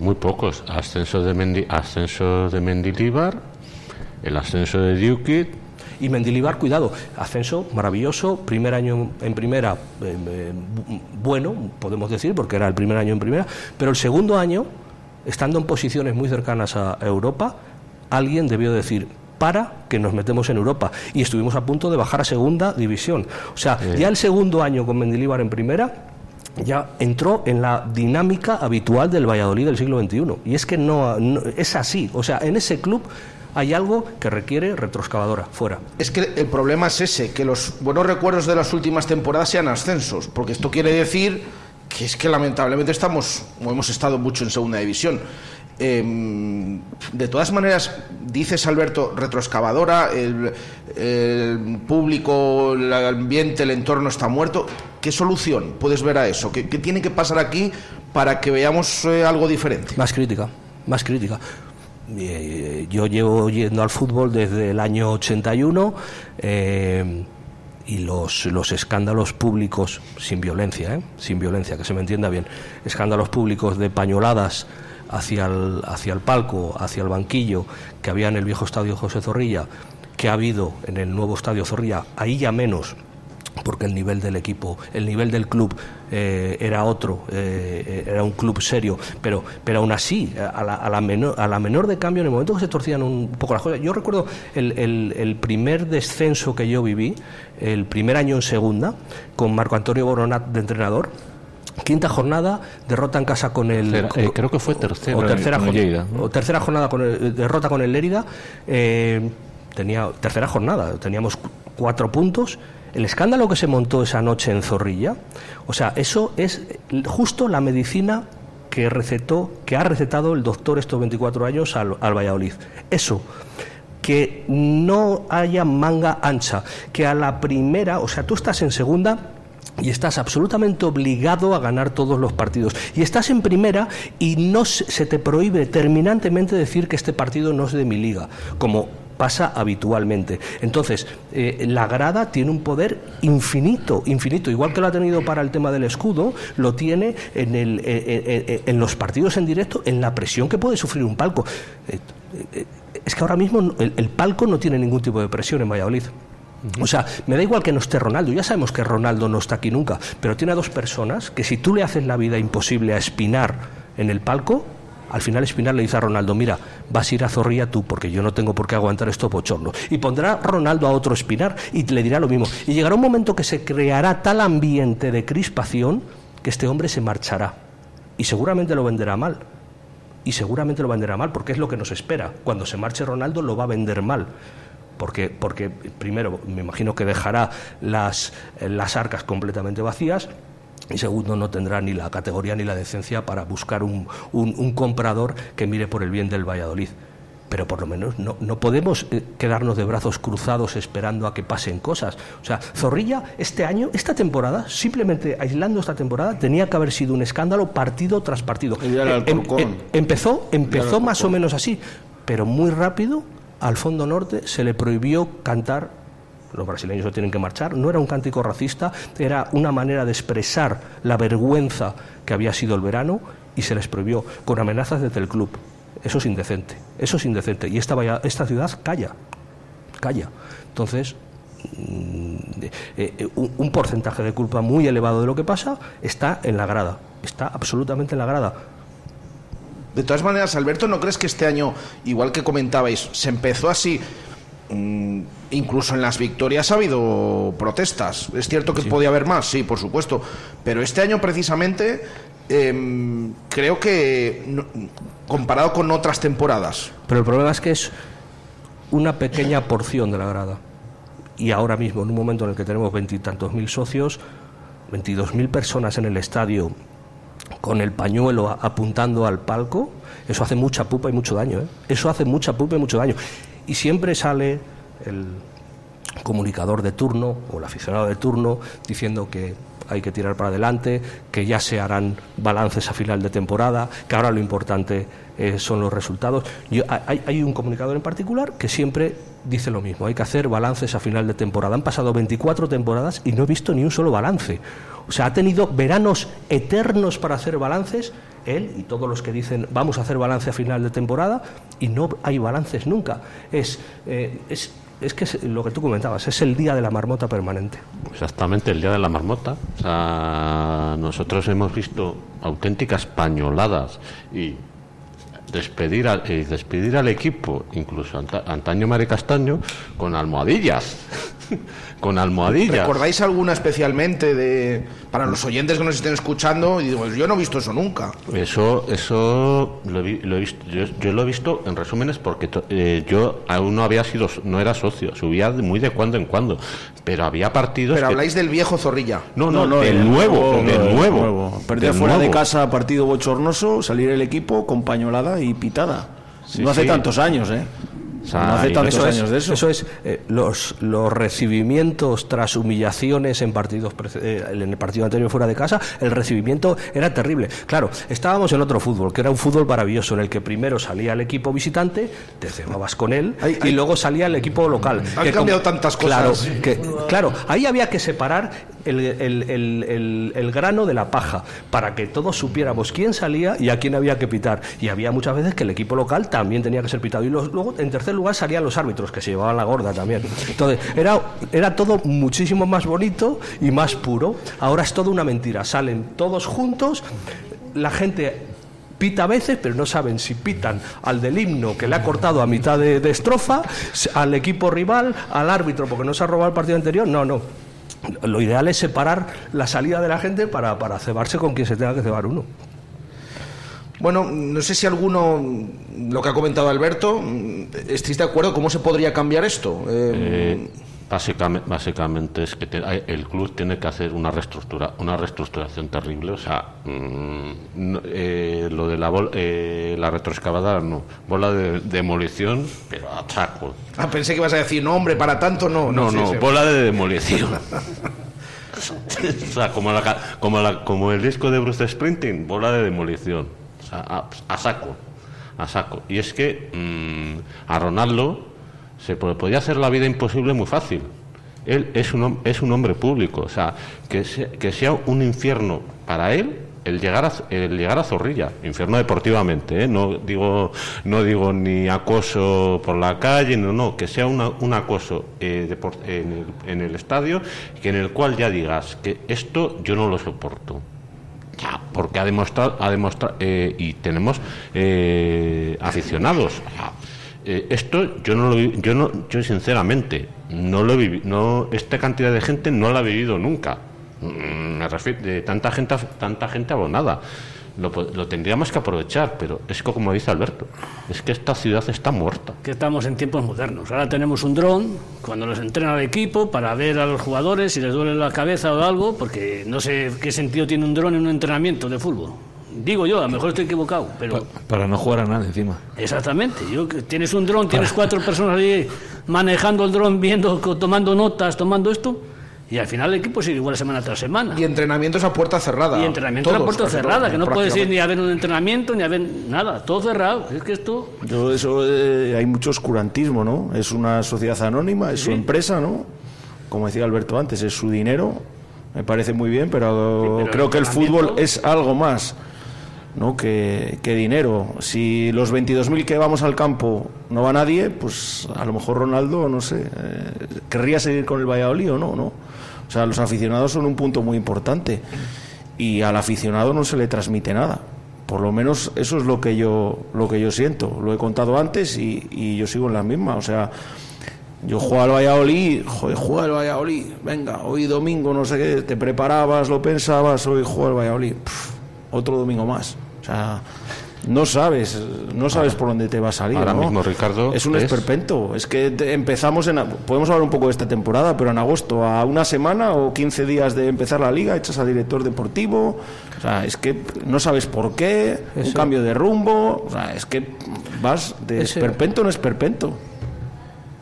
Muy pocos. Ascenso de, Mendi, ascenso de Mendilibar, el ascenso de Duke. Y Mendilibar, cuidado, ascenso maravilloso, primer año en primera, eh, bu- bueno, podemos decir, porque era el primer año en primera, pero el segundo año, estando en posiciones muy cercanas a Europa, alguien debió decir, para que nos metemos en Europa. Y estuvimos a punto de bajar a segunda división. O sea, ya el segundo año con Mendilibar en primera, ya entró en la dinámica habitual del Valladolid del siglo XXI. Y es que no, no- es así. O sea, en ese club hay algo que requiere retroexcavadora, fuera. Es que el problema es ese, que los buenos recuerdos de las últimas temporadas sean ascensos, porque esto quiere decir que es que lamentablemente estamos, o hemos estado mucho en segunda división. Em, de todas maneras, dices Alberto, retroexcavadora, el, público, el ambiente, el entorno está muerto. ¿Qué solución puedes ver a eso? ¿Qué, qué tiene que pasar aquí para que veamos eh, algo diferente? Más crítica, más crítica. Eh, yo llevo yendo al fútbol desde el año 81 eh, y los, los escándalos públicos, sin violencia, ¿eh? sin violencia, que se me entienda bien, escándalos públicos de pañoladas hacia el, hacia el palco, hacia el banquillo que había en el viejo estadio José Zorrilla, que ha habido en el nuevo estadio Zorrilla, ahí ya menos, porque el nivel del equipo, el nivel del club eh, era otro, eh, era un club serio, pero, pero aún así, a la, a la menor, a la menor de cambio, en el momento que se torcían un poco las cosas, yo recuerdo el, el- el primer descenso que yo viví, el primer año en segunda, con Marco Antonio Boronat de entrenador, Quinta jornada, derrota en casa con el. Tercera, eh, creo que fue tercera o tercera, con jornada- o tercera jornada con el- derrota con el Lérida. eh, tenía tercera jornada, teníamos cu- cuatro puntos. El escándalo que se montó esa noche en Zorrilla, o sea, eso es justo la medicina que recetó, que ha recetado el doctor estos 24 años al, al Valladolid. Eso que no haya manga ancha, que a la primera, o sea, tú estás en segunda y estás absolutamente obligado a ganar todos los partidos. Y estás en primera y no se te prohíbe terminantemente decir que este partido no es de mi liga, como pasa habitualmente. Entonces, eh, la grada tiene un poder infinito, infinito, igual que lo ha tenido para el tema del escudo, lo tiene en, el, eh, eh, en los partidos en directo, en la presión que puede sufrir un palco. Es que ahora mismo el, el palco no tiene ningún tipo de presión en Valladolid. O sea, me da igual que no esté Ronaldo, ya sabemos que Ronaldo no está aquí nunca, pero tiene a dos personas que si tú le haces la vida imposible a Espinar en el palco, al final Espinar le dice a Ronaldo, mira, vas a ir a Zorrilla tú, porque yo no tengo por qué aguantar estos bochornos. Y pondrá Ronaldo a otro Espinar y le dirá lo mismo. Y llegará un momento que se creará tal ambiente de crispación que este hombre se marchará. Y seguramente lo venderá mal. Y seguramente lo venderá mal, porque es lo que nos espera. Cuando se marche Ronaldo lo va a vender mal Porque, porque primero, me imagino que dejará las, eh, las arcas completamente vacías y segundo, no tendrá ni la categoría ni la decencia para buscar un, un- un comprador que mire por el bien del Valladolid. Pero por lo menos no, no podemos eh, quedarnos de brazos cruzados esperando a que pasen cosas. O sea, Zorrilla este año, esta temporada, simplemente aislando esta temporada, tenía que haber sido un escándalo partido tras partido. Em- em- empezó empezó más o menos así, pero muy rápido al Fondo Norte se le prohibió cantar los brasileños no tienen que marchar, no era un cántico racista, era una manera de expresar la vergüenza que había sido el verano y se les prohibió con amenazas desde el club. Eso es indecente, eso es indecente. Y esta, valla- esta ciudad calla, calla. Entonces, mm, eh, eh, un porcentaje de culpa muy elevado de lo que pasa está en la grada, está absolutamente en la grada. De todas maneras, Alberto, ¿no crees que este año, igual que comentabais, se empezó así? Mm, incluso en las victorias ha habido protestas. Es cierto que podía haber más, sí, por supuesto. Pero este año, precisamente, em, creo que, no- comparado con otras temporadas, Pero el problema es que es una pequeña porción de la grada. Y ahora mismo, en un momento en el que tenemos veintitantos mil socios, veintidós mil personas en el estadio con el pañuelo apuntando al palco, eso hace mucha pupa y mucho daño. ¿eh? Eso hace mucha pupa y mucho daño. Y siempre sale el comunicador de turno o el aficionado de turno diciendo que hay que tirar para adelante, que ya se harán balances a final de temporada, que ahora lo importante eh, son los resultados. Yo- hay, hay un comunicador en particular que siempre dice lo mismo, hay que hacer balances a final de temporada. Han pasado 24 temporadas y no he visto ni un solo balance. O sea, ha tenido veranos eternos para hacer balances, él y todos los que dicen vamos a hacer balance a final de temporada, y no hay balances nunca. Es, eh, es, es que lo que tú comentabas, es el día de la marmota permanente. Exactamente, el día de la marmota. O sea, nosotros hemos visto auténticas pañoladas y despedir, a- y despedir al equipo, incluso anta- antaño Mari Castaño, con almohadillas. con almohadillas. ¿recordáis alguna especialmente de para los oyentes que nos estén escuchando? Y digo, "Pues yo no he visto eso nunca. Eso, eso lo he, vi- lo he visto. Yo, yo lo he visto en resúmenes porque to- eh, yo aún no había sido, no era socio, subía muy de cuando en cuando, pero había partidos. Pero que- habláis del viejo Zorrilla. No, no, No, no, del el nuevo, nuevo, del el nuevo, nuevo. Perder fuera de nuevo. casa, partido bochornoso, salir el equipo con pañolada y pitada. Sí, no hace sí. tantos años, ¿eh? O sea, no hace tantos Eso es, años de eso. eso es eh, los, los recibimientos tras humillaciones en partidos eh, en el partido anterior fuera de casa, el recibimiento era terrible. Claro, estábamos en otro fútbol, que era un fútbol maravilloso, en el que primero salía el equipo visitante, te cebabas con él, y luego salía el equipo local. Han que cambiado tantas Claro, cosas. que- claro, ahí había que separar el, el- el- el- el grano de la paja, para que todos supiéramos quién salía y a quién había que pitar. Y había muchas veces que el equipo local también tenía que ser pitado. Y los- luego, en tercer lugar, salían los árbitros, que se llevaban la gorda también. Entonces, era, era todo muchísimo más bonito y más puro. Ahora es todo una mentira. Salen todos juntos, la gente pita a veces, pero no saben si pitan al del himno que le ha cortado a mitad de, de estrofa, al equipo rival, al árbitro porque no se ha robado el partido anterior. No, no. Lo ideal es separar la salida de la gente para, para cebarse con quien se tenga que cebar uno. Bueno, no sé si alguno, lo que ha comentado Alberto, ¿estáis de acuerdo? ¿Cómo se podría cambiar esto? Eh, Eh, básicamente, básicamente es que te- el club tiene que hacer una reestructura, una reestructuración terrible. O sea, mm, eh, lo de la, bol- eh, la retroexcavadora no, bola de demolición, pero a ah, pensé que ibas a decir, no, hombre, para tanto no. No, no, sí. bola de demolición. o sea, como, la ca- como, la- como el disco de Bruce Sprinting, bola de demolición. A, saco. A saco. Y es que mm, a Ronaldo se po- podía hacer la vida imposible muy fácil. Él es un, es un hombre público. O sea, que, se- que sea un infierno para él el llegar a, el llegar a Zorrilla, infierno deportivamente, ¿eh? no digo no digo ni acoso por la calle, no, no, que sea un acoso eh, en, el, en el estadio, que en el cual ya digas que esto yo no lo soporto. Ya, porque ha demostrado, ha demostrado eh, y tenemos eh, aficionados. Eh, esto yo no lo yo no yo sinceramente no lo he no esta cantidad de gente no la ha vivido nunca Mm, me refiero de tanta gente tanta gente abonada lo, lo tendríamos que aprovechar, pero es que como dice Alberto, es que esta ciudad está muerta. que estamos en tiempos modernos. Ahora tenemos un dron cuando los entrena el equipo para ver a los jugadores si les duele la cabeza o algo, porque no sé qué sentido tiene un dron en un entrenamiento de fútbol. Digo yo, a lo mejor estoy equivocado, pero Para no jugar a nada encima. exactamente. Yo tienes un dron, tienes cuatro personas ahí manejando el dron, viendo, tomando notas, tomando esto, y al final el equipo sigue igual semana tras semana. Y entrenamientos a puerta cerrada. Y entrenamiento a la Todos, puerta casi cerrada, todos, que no puedes ir ni a ver un entrenamiento, ni a ver nada, todo cerrado. Es que esto Yo eso eh, hay mucho oscurantismo, ¿no? Es una sociedad anónima, es su empresa, ¿no? Como decía Alberto antes, es su dinero. Me parece muy bien, pero, pero creo el que el fútbol es algo más, ¿no? Que, dinero. Si los 22.000 que vamos al campo no va nadie, pues a lo mejor Ronaldo, no sé, eh, querría seguir con el Valladolid o no, ¿no? O sea, los aficionados son un punto muy importante y al aficionado no se le transmite nada. Por lo menos eso es lo que yo lo que yo siento. Lo he contado antes y, y yo sigo en la misma. O sea, yo juego al Valladolid, joder, juega al Valladolid. Venga, hoy domingo, no sé qué, te preparabas, lo pensabas, hoy juego al Valladolid. Otro domingo más. O sea, no sabes, no sabes por dónde te va a salir. ahora ¿no? mismo, Ricardo, es un es- esperpento. Es que empezamos en. Podemos hablar un poco de esta temporada, pero en agosto, a una semana o 15 días de empezar la liga, echas a director deportivo. O sea, es que no sabes por qué, un cambio de rumbo. O sea, es que vas de Ese- esperpento en esperpento.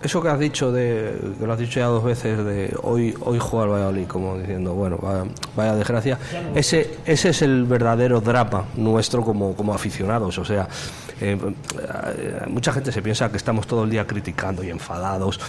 Eso que has dicho, de, que lo has dicho ya dos veces, de hoy, hoy juega el Valladolid, como diciendo, bueno, vaya, vaya desgracia, ese, ese es el verdadero drama nuestro como, como aficionados. O sea, eh, eh, mucha gente se piensa que estamos todo el día criticando y enfadados.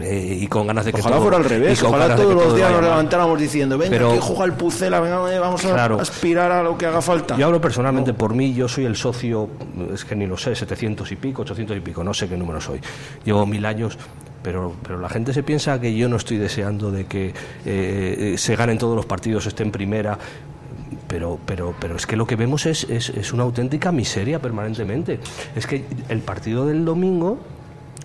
Eh, y con ganas de que Ojalá todo- fuera al revés. Ojalá todos que los días nos levantáramos diciendo, venga, Pero- aquí juega el Pucela, venga, eh, vamos a Claro. aspirar a lo que haga falta. Yo hablo personalmente por mí, yo soy el socio, es que ni lo sé, 700 y pico, 800 y pico, no sé qué número soy. Llevo mil años, pero, pero la gente se piensa que yo no estoy deseando de que eh, se ganen todos los partidos, esté en primera. Pero, pero, pero es que lo que vemos es, es, es una auténtica miseria permanentemente. Es que el partido del domingo,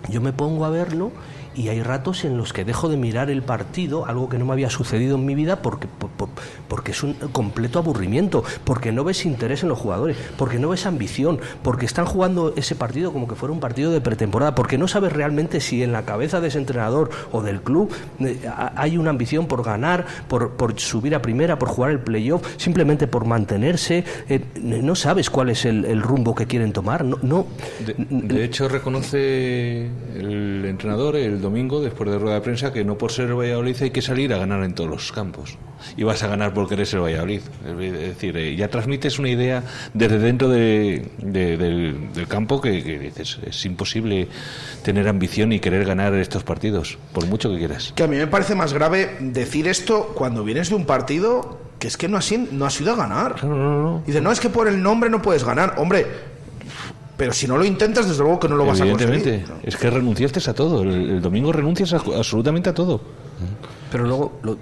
yo me pongo a verlo y hay ratos en los que dejo de mirar el partido, algo que no me había sucedido en mi vida, porque, por- por- porque es un completo aburrimiento, porque no ves interés en los jugadores, porque no ves ambición, porque están jugando ese partido como que fuera un partido de pretemporada, porque no sabes realmente si en la cabeza de ese entrenador o del club eh, ha- hay una ambición por ganar, por, por subir a primera, por jugar el playoff, simplemente por mantenerse. eh, no sabes cuál es el, el rumbo que quieren tomar. No, no, De, de hecho, reconoce el entrenador el domingo, después de rueda de prensa, que no por ser el Valladolid hay que salir a ganar en todos los campos. Y vas a ganar porque eres el Valladolid. Es decir, eh, ya transmites una idea desde dentro de- de- del, del campo que, que dices, es imposible tener ambición y querer ganar estos partidos, por mucho que quieras. Que a mí me parece más grave decir esto cuando vienes de un partido que es que no has, no has ido a ganar. Dice, no, es que por el nombre no puedes ganar. Hombre, pero si no lo intentas, desde luego que no lo vas a Evidentemente, conseguir. es que renunciaste a todo. El, el domingo renuncias a- absolutamente a todo. Pero luego lo,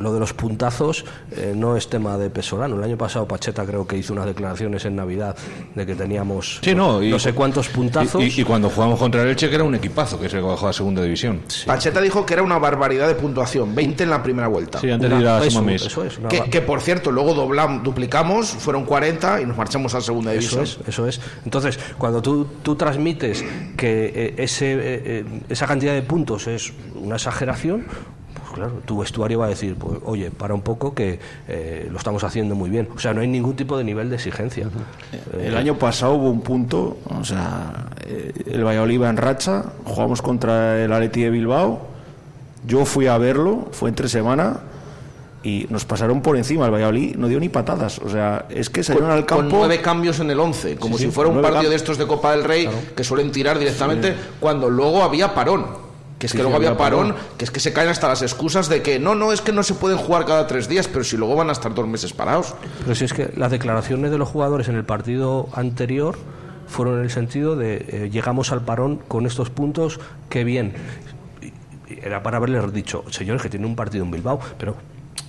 lo de los puntazos eh, no es tema de Pesolano. El año pasado Pacheta creo que hizo unas declaraciones en Navidad de que teníamos Sí, no, y- no sé cuántos puntazos. Y, y cuando jugamos contra el Elche, que era un equipazo, que es el que bajó a segunda división. Pacheta dijo que era una barbaridad de puntuación, 20 en la primera vuelta. Sí, antes de ir a eso, eso es. una Que, que, por cierto, luego doblam- duplicamos, fueron 40 y nos marchamos a segunda Eso división. es, eso es. Entonces, cuando tú, tú transmites que eh, ese, eh, esa cantidad de puntos es una exageración, claro, tu vestuario va a decir, pues, oye, para un poco que eh, lo estamos haciendo muy bien. O sea, no hay ningún tipo de nivel de exigencia. Eh, El año pasado hubo un punto, o sea, eh, el Valladolid iba en racha, jugamos contra el Atleti de Bilbao, yo fui a verlo, fue entre semana y nos pasaron por encima, el Valladolid no dio ni patadas, o sea, es que salieron al Con campo nueve cambios en el 11, como Sí, si sí, fuera un partido de estos de Copa del Rey que suelen tirar directamente cuando luego había parón. Que es que sí, luego había había parón, parón. que es que se caen hasta las excusas de que no, no, es que no se pueden jugar cada tres días, pero si luego van a estar dos meses parados. Pero si es que las declaraciones de los jugadores en el partido anterior fueron en el sentido de eh, llegamos al parón con estos puntos, qué bien. Era para haberles dicho, señores, que tiene un partido en Bilbao, pero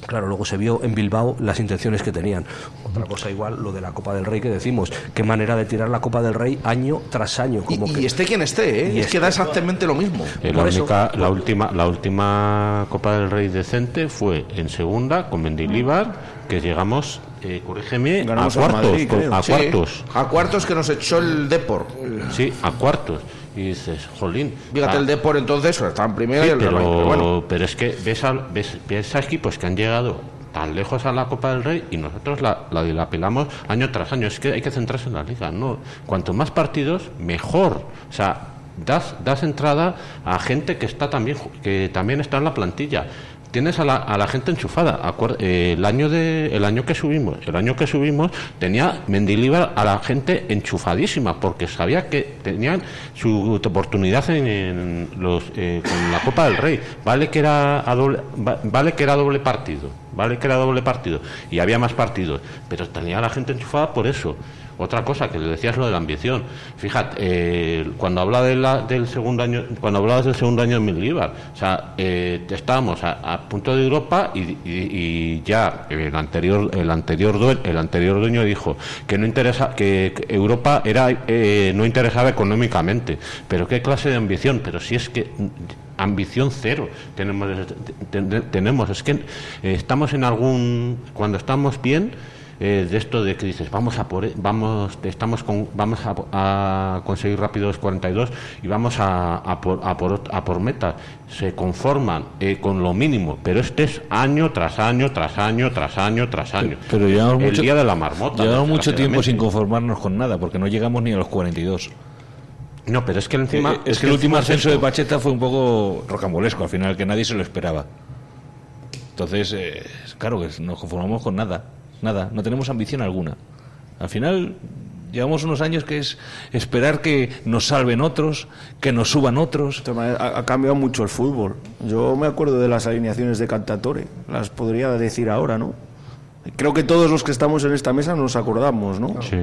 claro, luego se vio en Bilbao las intenciones que tenían. Otra cosa igual, lo de la Copa del Rey que decimos, qué manera de tirar la Copa del Rey año tras año. Y, Como y que, esté quien esté, ¿eh? Y es que da exactamente lo mismo. Eh, la, eso- única, la, última, la última Copa del Rey decente fue en segunda con Mendilibar, que llegamos, eh, corrígeme, a Ganamos al cuartos. Madrid, con- creo. a Sí, cuartos. a cuartos que nos echó el Depor. Sí, a cuartos. Y dices, jolín. Fíjate, ah, el Depor entonces está en primera Sí, y el pero, pero bueno. pero es que ves a, ves, ves a equipos que han llegado tan lejos a la Copa del Rey y nosotros la, la dilapidamos año tras año. Es que hay que centrarse en la liga. no Cuanto más partidos, mejor. O sea, das, das entrada a gente que está también que también está en la plantilla. Tienes a la, a la gente enchufada. Acuer- eh, el año de el año que subimos, el año que subimos tenía Mendilibar a la gente enchufadísima porque sabía que tenían su oportunidad en, en los eh, con la Copa del Rey. Vale que era a doble, va- vale que era doble partido, vale que era doble partido y había más partidos, pero tenía a la gente enchufada por eso. Otra cosa que le decías lo de la ambición. Fíjate, eh, cuando habla de la- del segundo año, cuando hablabas del segundo año de Mendilibar, o sea, eh, estábamos a, punto de Europa y, ya el anterior, el anterior, due- el anterior dueño dijo que no interesa, que Europa era eh, no interesaba económicamente. Pero qué clase de ambición. Pero si es que mm, ambición cero tenemos ten- tenemos es que eh, estamos en algún cuando estamos bien eh, de esto de que dices vamos a por e- vamos estamos con, vamos a, a conseguir rápido los 42 y vamos a, a por a por, a por metas se conforman eh, con lo mínimo pero este es año tras año tras año tras año tras año. Pero llevamos el mucho, día de la marmota llevamos mucho tiempo sin conformarnos con nada, porque no llegamos ni a los 42. no pero es que encima Eh, es, que el último ascenso de Pacheta fue un poco rocambolesco, al final, que nadie se lo esperaba. Entonces, eh, claro que nos conformamos con nada, nada, no tenemos ambición alguna. Al final, llevamos unos años que es esperar que nos salven otros, que nos suban otros. Ha, ha cambiado mucho el fútbol. Yo me acuerdo de las alineaciones de Cantatore, las podría decir ahora, ¿no? Creo que todos los que estamos en esta mesa nos acordamos, ¿no? Sí.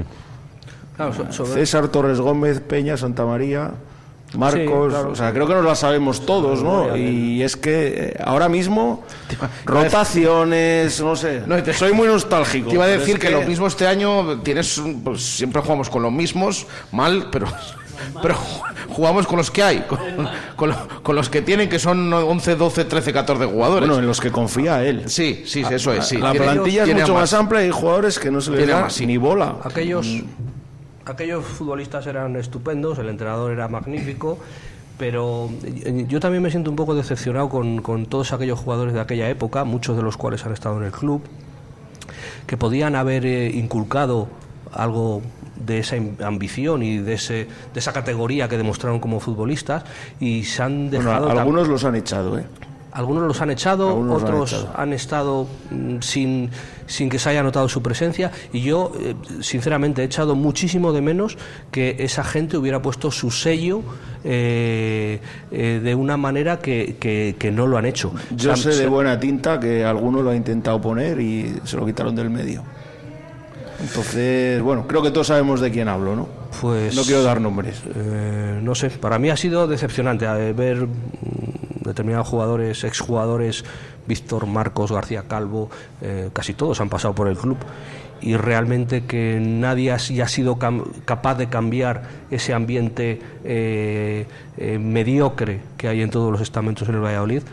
Claro, so- sobre- César Torres Gómez, Peña, Santa María, Marcos, Sí, claro. o sea, creo que nos las sabemos todos, ¿no? Y es que eh, ahora mismo rotaciones, no sé, soy muy nostálgico. Te iba a decir es que, lo mismo este año tienes, un- pues siempre jugamos con los mismos, mal, pero pero jugamos con los que hay, con, con con los que tienen que son 11, 12, 13, 14 jugadores. Bueno, en los que confía él. Sí, sí, eso es, sí. La Tiene- plantilla es mucho más amplia y hay jugadores que no se les Tiene da más, sí. ni bola. Aquellos, Mm. Aquellos futbolistas eran estupendos, el entrenador era magnífico, pero yo también me siento un poco decepcionado con, con todos aquellos jugadores de aquella época, muchos de los cuales han estado en el club, que podían haber eh, inculcado algo de esa ambición y de, ese, de esa categoría que demostraron como futbolistas y se han dejado... algunos los han echado, ¿eh? Algunos los han echado, Algunos los han otros echado. han, estado mm, sin, sin que se haya notado su presencia y yo, eh, sinceramente, he echado muchísimo de menos que esa gente hubiera puesto su sello eh, eh, de una manera que, que- que no lo han hecho. Yo O sea, sé de buena tinta que alguno lo ha intentado poner y se lo quitaron del medio. Entonces, bueno, creo que todos sabemos de quién hablo, ¿no? Pues, No quiero dar nombres. Eh, no sé, para mí ha sido decepcionante ver determinados jugadores, exjugadores, Víctor Marcos, García Calvo, eh, casi todos han pasado por el club y realmente que nadie ha, sido capaz de cambiar ese ambiente eh, eh, mediocre que hay en todos los estamentos en el Valladolid.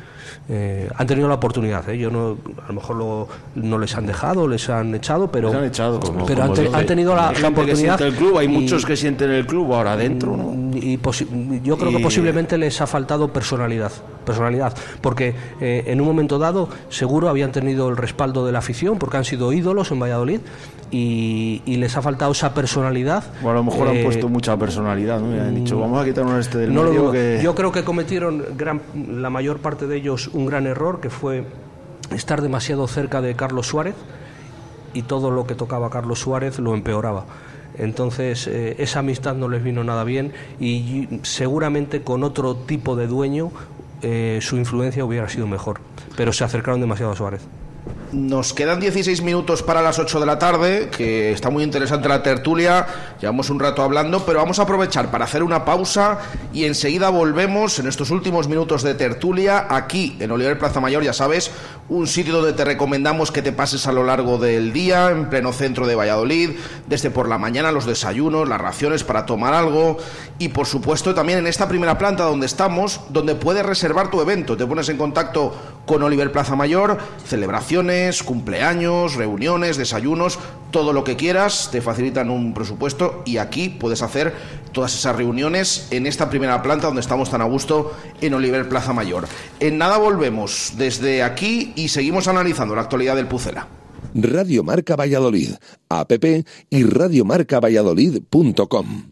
Eh, han tenido la oportunidad, ¿eh? yo no, a lo mejor lo- no les han dejado, les han echado, pero, Les han echado. pero han, te- han tenido la, la que oportunidad. el club, hay y- muchos que sienten el club ahora adentro, ¿no? y yo creo que Y- posiblemente les ha faltado personalidad personalidad porque eh, en un momento dado seguro habían tenido el respaldo de la afición porque han sido ídolos en Valladolid y, y les ha faltado esa personalidad O a lo mejor han Eh, puesto mucha personalidad, ¿no? Y han dicho, vamos a quitarnos este del no lo medio dudo. que... Yo creo que cometieron gran, la mayor parte de ellos un gran error, que fue estar demasiado cerca de Carlos Suárez y todo lo que tocaba Carlos Suárez lo empeoraba. Entonces, eh, esa amistad no les vino nada bien y seguramente con otro tipo de dueño eh, su influencia hubiera sido mejor. Pero se acercaron demasiado a Suárez. Nos quedan 16 minutos para las 8 de la tarde, que está muy interesante la tertulia, llevamos un rato hablando, pero vamos a aprovechar para hacer una pausa y enseguida volvemos en estos últimos minutos de tertulia aquí en Oliver Plaza Mayor, ya sabes, un sitio donde te recomendamos que te pases a lo largo del día, en pleno centro de Valladolid, desde por la mañana los desayunos, las raciones para tomar algo y por supuesto también en esta primera planta donde estamos, donde puedes reservar tu evento, te pones en contacto con Oliver Plaza Mayor, celebraciones, cumpleaños, reuniones, desayunos, todo lo que quieras, te facilitan un presupuesto y aquí puedes hacer todas esas reuniones en esta primera planta donde estamos tan a gusto en Oliver Plaza Mayor. En nada volvemos desde aquí y seguimos analizando la actualidad del Pucela. Radio Marca Valladolid, app y radiomarcavalladolid.com.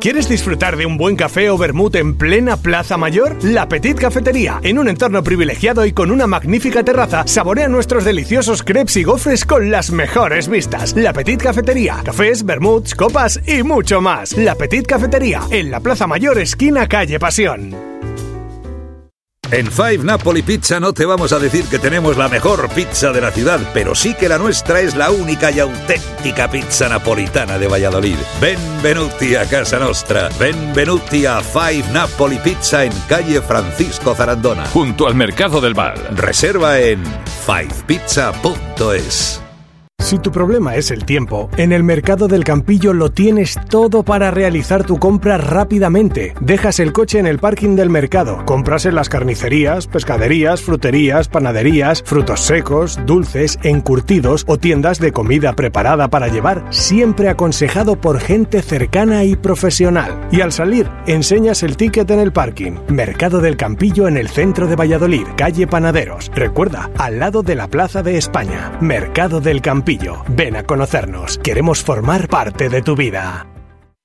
¿Quieres disfrutar de un buen café o vermut en plena Plaza Mayor? La Petit Cafetería, en un entorno privilegiado y con una magnífica terraza, saborea nuestros deliciosos crepes y gofres con las mejores vistas. La Petit Cafetería, cafés, vermuts, copas y mucho más. La Petit Cafetería, en la Plaza Mayor, esquina calle Pasión. En Five Napoli Pizza no te vamos a decir que tenemos la mejor pizza de la ciudad, pero sí que la nuestra es la única y auténtica pizza napolitana de Valladolid. Benvenuti a casa nostra. Benvenuti a Five Napoli Pizza en calle Francisco Zarandona. Junto al Mercado del Val. Reserva en fivepizza.es. Si tu problema es el tiempo, en el Mercado del Campillo lo tienes todo para realizar tu compra rápidamente. Dejas el coche en el parking del mercado, compras en las carnicerías, pescaderías, fruterías, panaderías, frutos secos, dulces, encurtidos o tiendas de comida preparada para llevar, siempre aconsejado por gente cercana y profesional. Y al salir, enseñas el ticket en el parking. Mercado del Campillo en el centro de Valladolid, calle Panaderos. Recuerda, al lado de la Plaza de España. Mercado del Campillo. Ven a conocernos. Queremos formar parte de tu vida.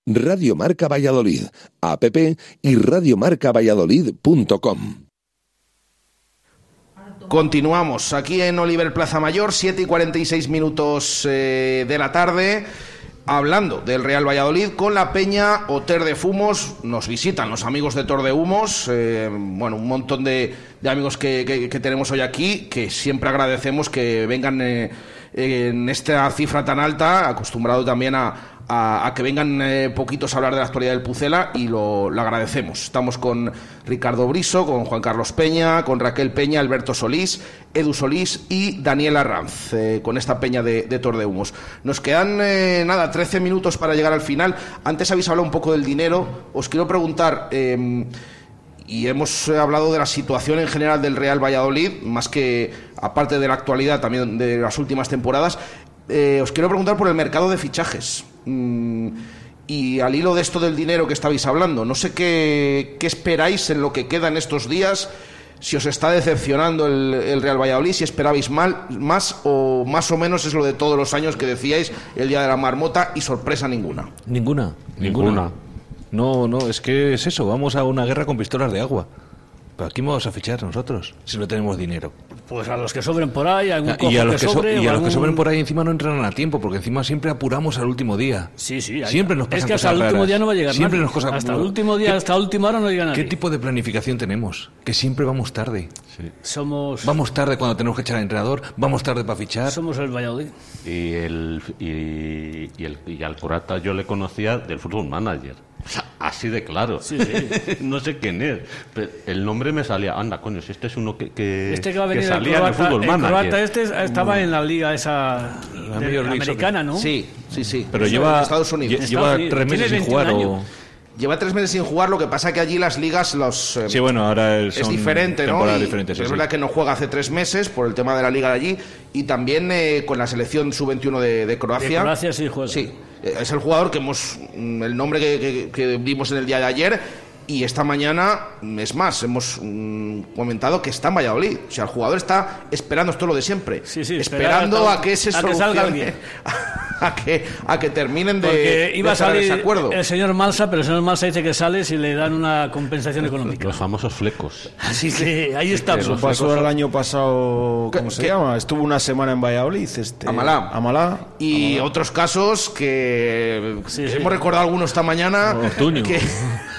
Radio Marca Valladolid, app y radiomarcavalladolid.com. Continuamos aquí en Oliver Plaza Mayor, 7 y 46 minutos eh, de la tarde, hablando del Real Valladolid con la Peña Oter de Fumos. Nos visitan los amigos de Tor de Humos, eh, bueno, un montón de, de amigos que, que- que tenemos hoy aquí, que siempre agradecemos que vengan eh, en esta cifra tan alta, acostumbrado también a, a- a que vengan eh, poquitos a hablar de la actualidad del Pucela y lo, agradecemos. Estamos con Ricardo Briso, con Juan Carlos Peña, con Raquel Peña, Alberto Solís, Edu Solís y Daniela Ranz, eh, con esta peña de, de Tor de Humos. Nos quedan, eh, nada, 13 minutos para llegar al final. Antes habéis hablado un poco del dinero. Os quiero preguntar... y hemos eh, hablado de la situación en general del Real Valladolid, más que aparte de la actualidad también de las últimas temporadas. Eh, os quiero preguntar por el mercado de fichajes. Mm, y al hilo de esto del dinero que estabais hablando, no sé qué, qué esperáis en lo que queda en estos días, si os está decepcionando el, el Real Valladolid, si esperabais mal, más o más o menos es lo de todos los años que decíais el día de la marmota y sorpresa ninguna. Ninguna, ninguna. No, no, es que es eso, vamos a una guerra con pistolas de agua. ¿Pero a quién vamos a fichar nosotros si no tenemos dinero? Pues a los que sobren por ahí, algún Ah, y a los que que, so- y a los que algún- sobren por ahí encima no entran a tiempo, porque encima siempre apuramos al último día. Sí, sí. hay- Siempre nos Es pasan que hasta cosas el último raras. día no va a llegar Siempre nadie. nos cosas- Hasta el último día, ¿Qué- hasta la última hora no llega nadie. ¿Qué tipo de planificación tenemos? Que siempre vamos tarde. Somos... Vamos tarde cuando tenemos que echar al entrenador, vamos tarde para fichar. Somos el Valladolid. Y, el, y, y, el, y al Curata yo le conocía del Football Manager. Así de claro. Sí, sí. no sé quién es. pero el nombre me salía. Anda, coño, si este es uno que, que, Este que va a venir el salía en el croata, Football el Manager. croata este estaba en la liga esa de- Major League americana, ¿no? Sí, sí, sí. Pero lleva- en Estados Unidos. lle- lleva tres meses sin jugar 21 o... Lleva tres meses sin jugar, lo que pasa que allí las ligas los... eh, Sí, bueno, ahora es son diferente, ¿no? Y sí, es sí. verdad que no juega hace tres meses por el tema de la liga de allí y también eh, con la selección sub-21 de, de Croacia. De Croacia sí juega. Sí, es el jugador que hemos... mm, el nombre que, que- que vimos en el día de ayer y esta mañana, es más, hemos mm, comentado que está en Valladolid. O sea, el jugador está esperando esto es lo de siempre. Sí, sí, esperando a que se a que salga alguien. a que, a que terminen de, Porque iba de a salir ese acuerdo. el señor Malsa, pero el señor Malsa dice que sale si le dan una compensación económica. Los famosos flecos. Así que ahí estamos. Eso pasó el año pasado, ¿cómo se ¿Qué? llama? Estuvo una semana en Valladolid. Este, Amalá. Amalá. Y otros casos que hemos recordado algunos esta mañana Ortuño. que,